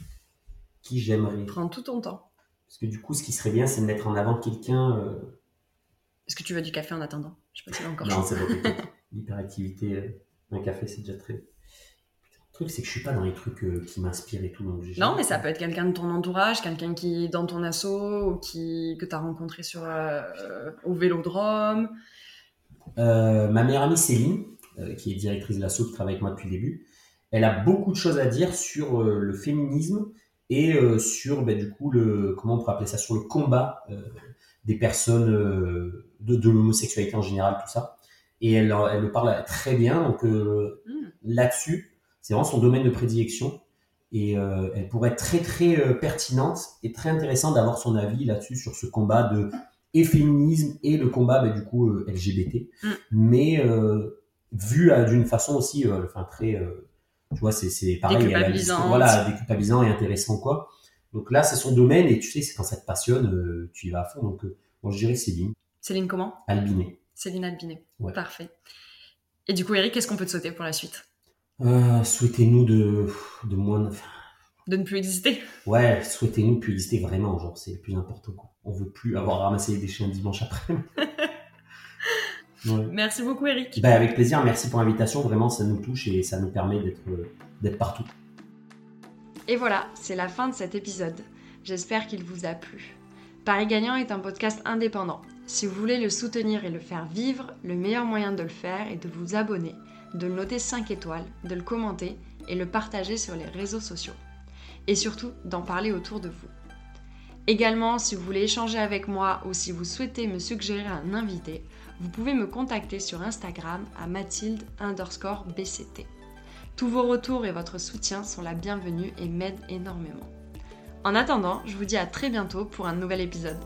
Qui j'aimerais Prends tout ton temps. Parce que du coup, ce qui serait bien, c'est de mettre en avant quelqu'un. euh, Est-ce que tu veux du café en attendant? Je sais pas est encore Non, c'est bon. (laughs) L'hyperactivité, euh, un café, c'est déjà très. Truc, c'est que je suis pas dans les trucs euh, qui m'inspirent et tout. Donc Non, mais ça peut être quelqu'un de ton entourage, quelqu'un qui est dans ton asso, ou qui, que tu as rencontré sur, euh, euh, au vélodrome. Euh, ma meilleure amie Céline, qui est directrice de l'asso, qui travaille avec moi depuis le début, elle a beaucoup de choses à dire sur le féminisme et sur, ben, du coup, le, comment on pourrait appeler ça, sur le combat des personnes, de, de l'homosexualité en général, tout ça. Et elle, elle le parle très bien, donc Hmm. là-dessus, c'est vraiment son domaine de prédilection. Et euh, elle pourrait être très très euh, pertinente et très intéressante d'avoir son avis là-dessus sur ce combat de et féminisme et le combat bah, du coup euh, LGBT, Mm. mais vu d'une façon aussi, enfin très, tu vois, c'est pareil, discours, voilà, déculpabilisant et intéressant quoi. Donc là, c'est son domaine et tu sais, c'est quand ça te passionne, tu y vas à fond. Donc moi, je dirais Céline Céline comment? Albiné. Céline Albinet. Ouais. Parfait. Et du coup, Eric, qu'est-ce qu'on peut te souhaiter pour la suite? Euh, souhaitez-nous de, de moins, De ne plus exister Ouais, souhaitez-nous plus exister vraiment, genre c'est le plus important quoi. On veut plus avoir ramassé les déchets un dimanche après. (laughs) ouais. Merci beaucoup, Eric. Ben, avec plaisir, merci pour l'invitation, vraiment ça nous touche et ça nous permet d'être d'être partout. Et voilà, c'est la fin de cet épisode. J'espère qu'il vous a plu. Paris Gagnant est un podcast indépendant. Si vous voulez le soutenir et le faire vivre, le meilleur moyen de le faire est de vous abonner, de le noter 5 étoiles, de le commenter et le partager sur les réseaux sociaux. Et surtout, d'en parler autour de vous. Également, si vous voulez échanger avec moi ou si vous souhaitez me suggérer un invité, vous pouvez me contacter sur Instagram à mathilde underscore bct. Tous vos retours et votre soutien sont la bienvenue et m'aident énormément. En attendant, je vous dis à très bientôt pour un nouvel épisode.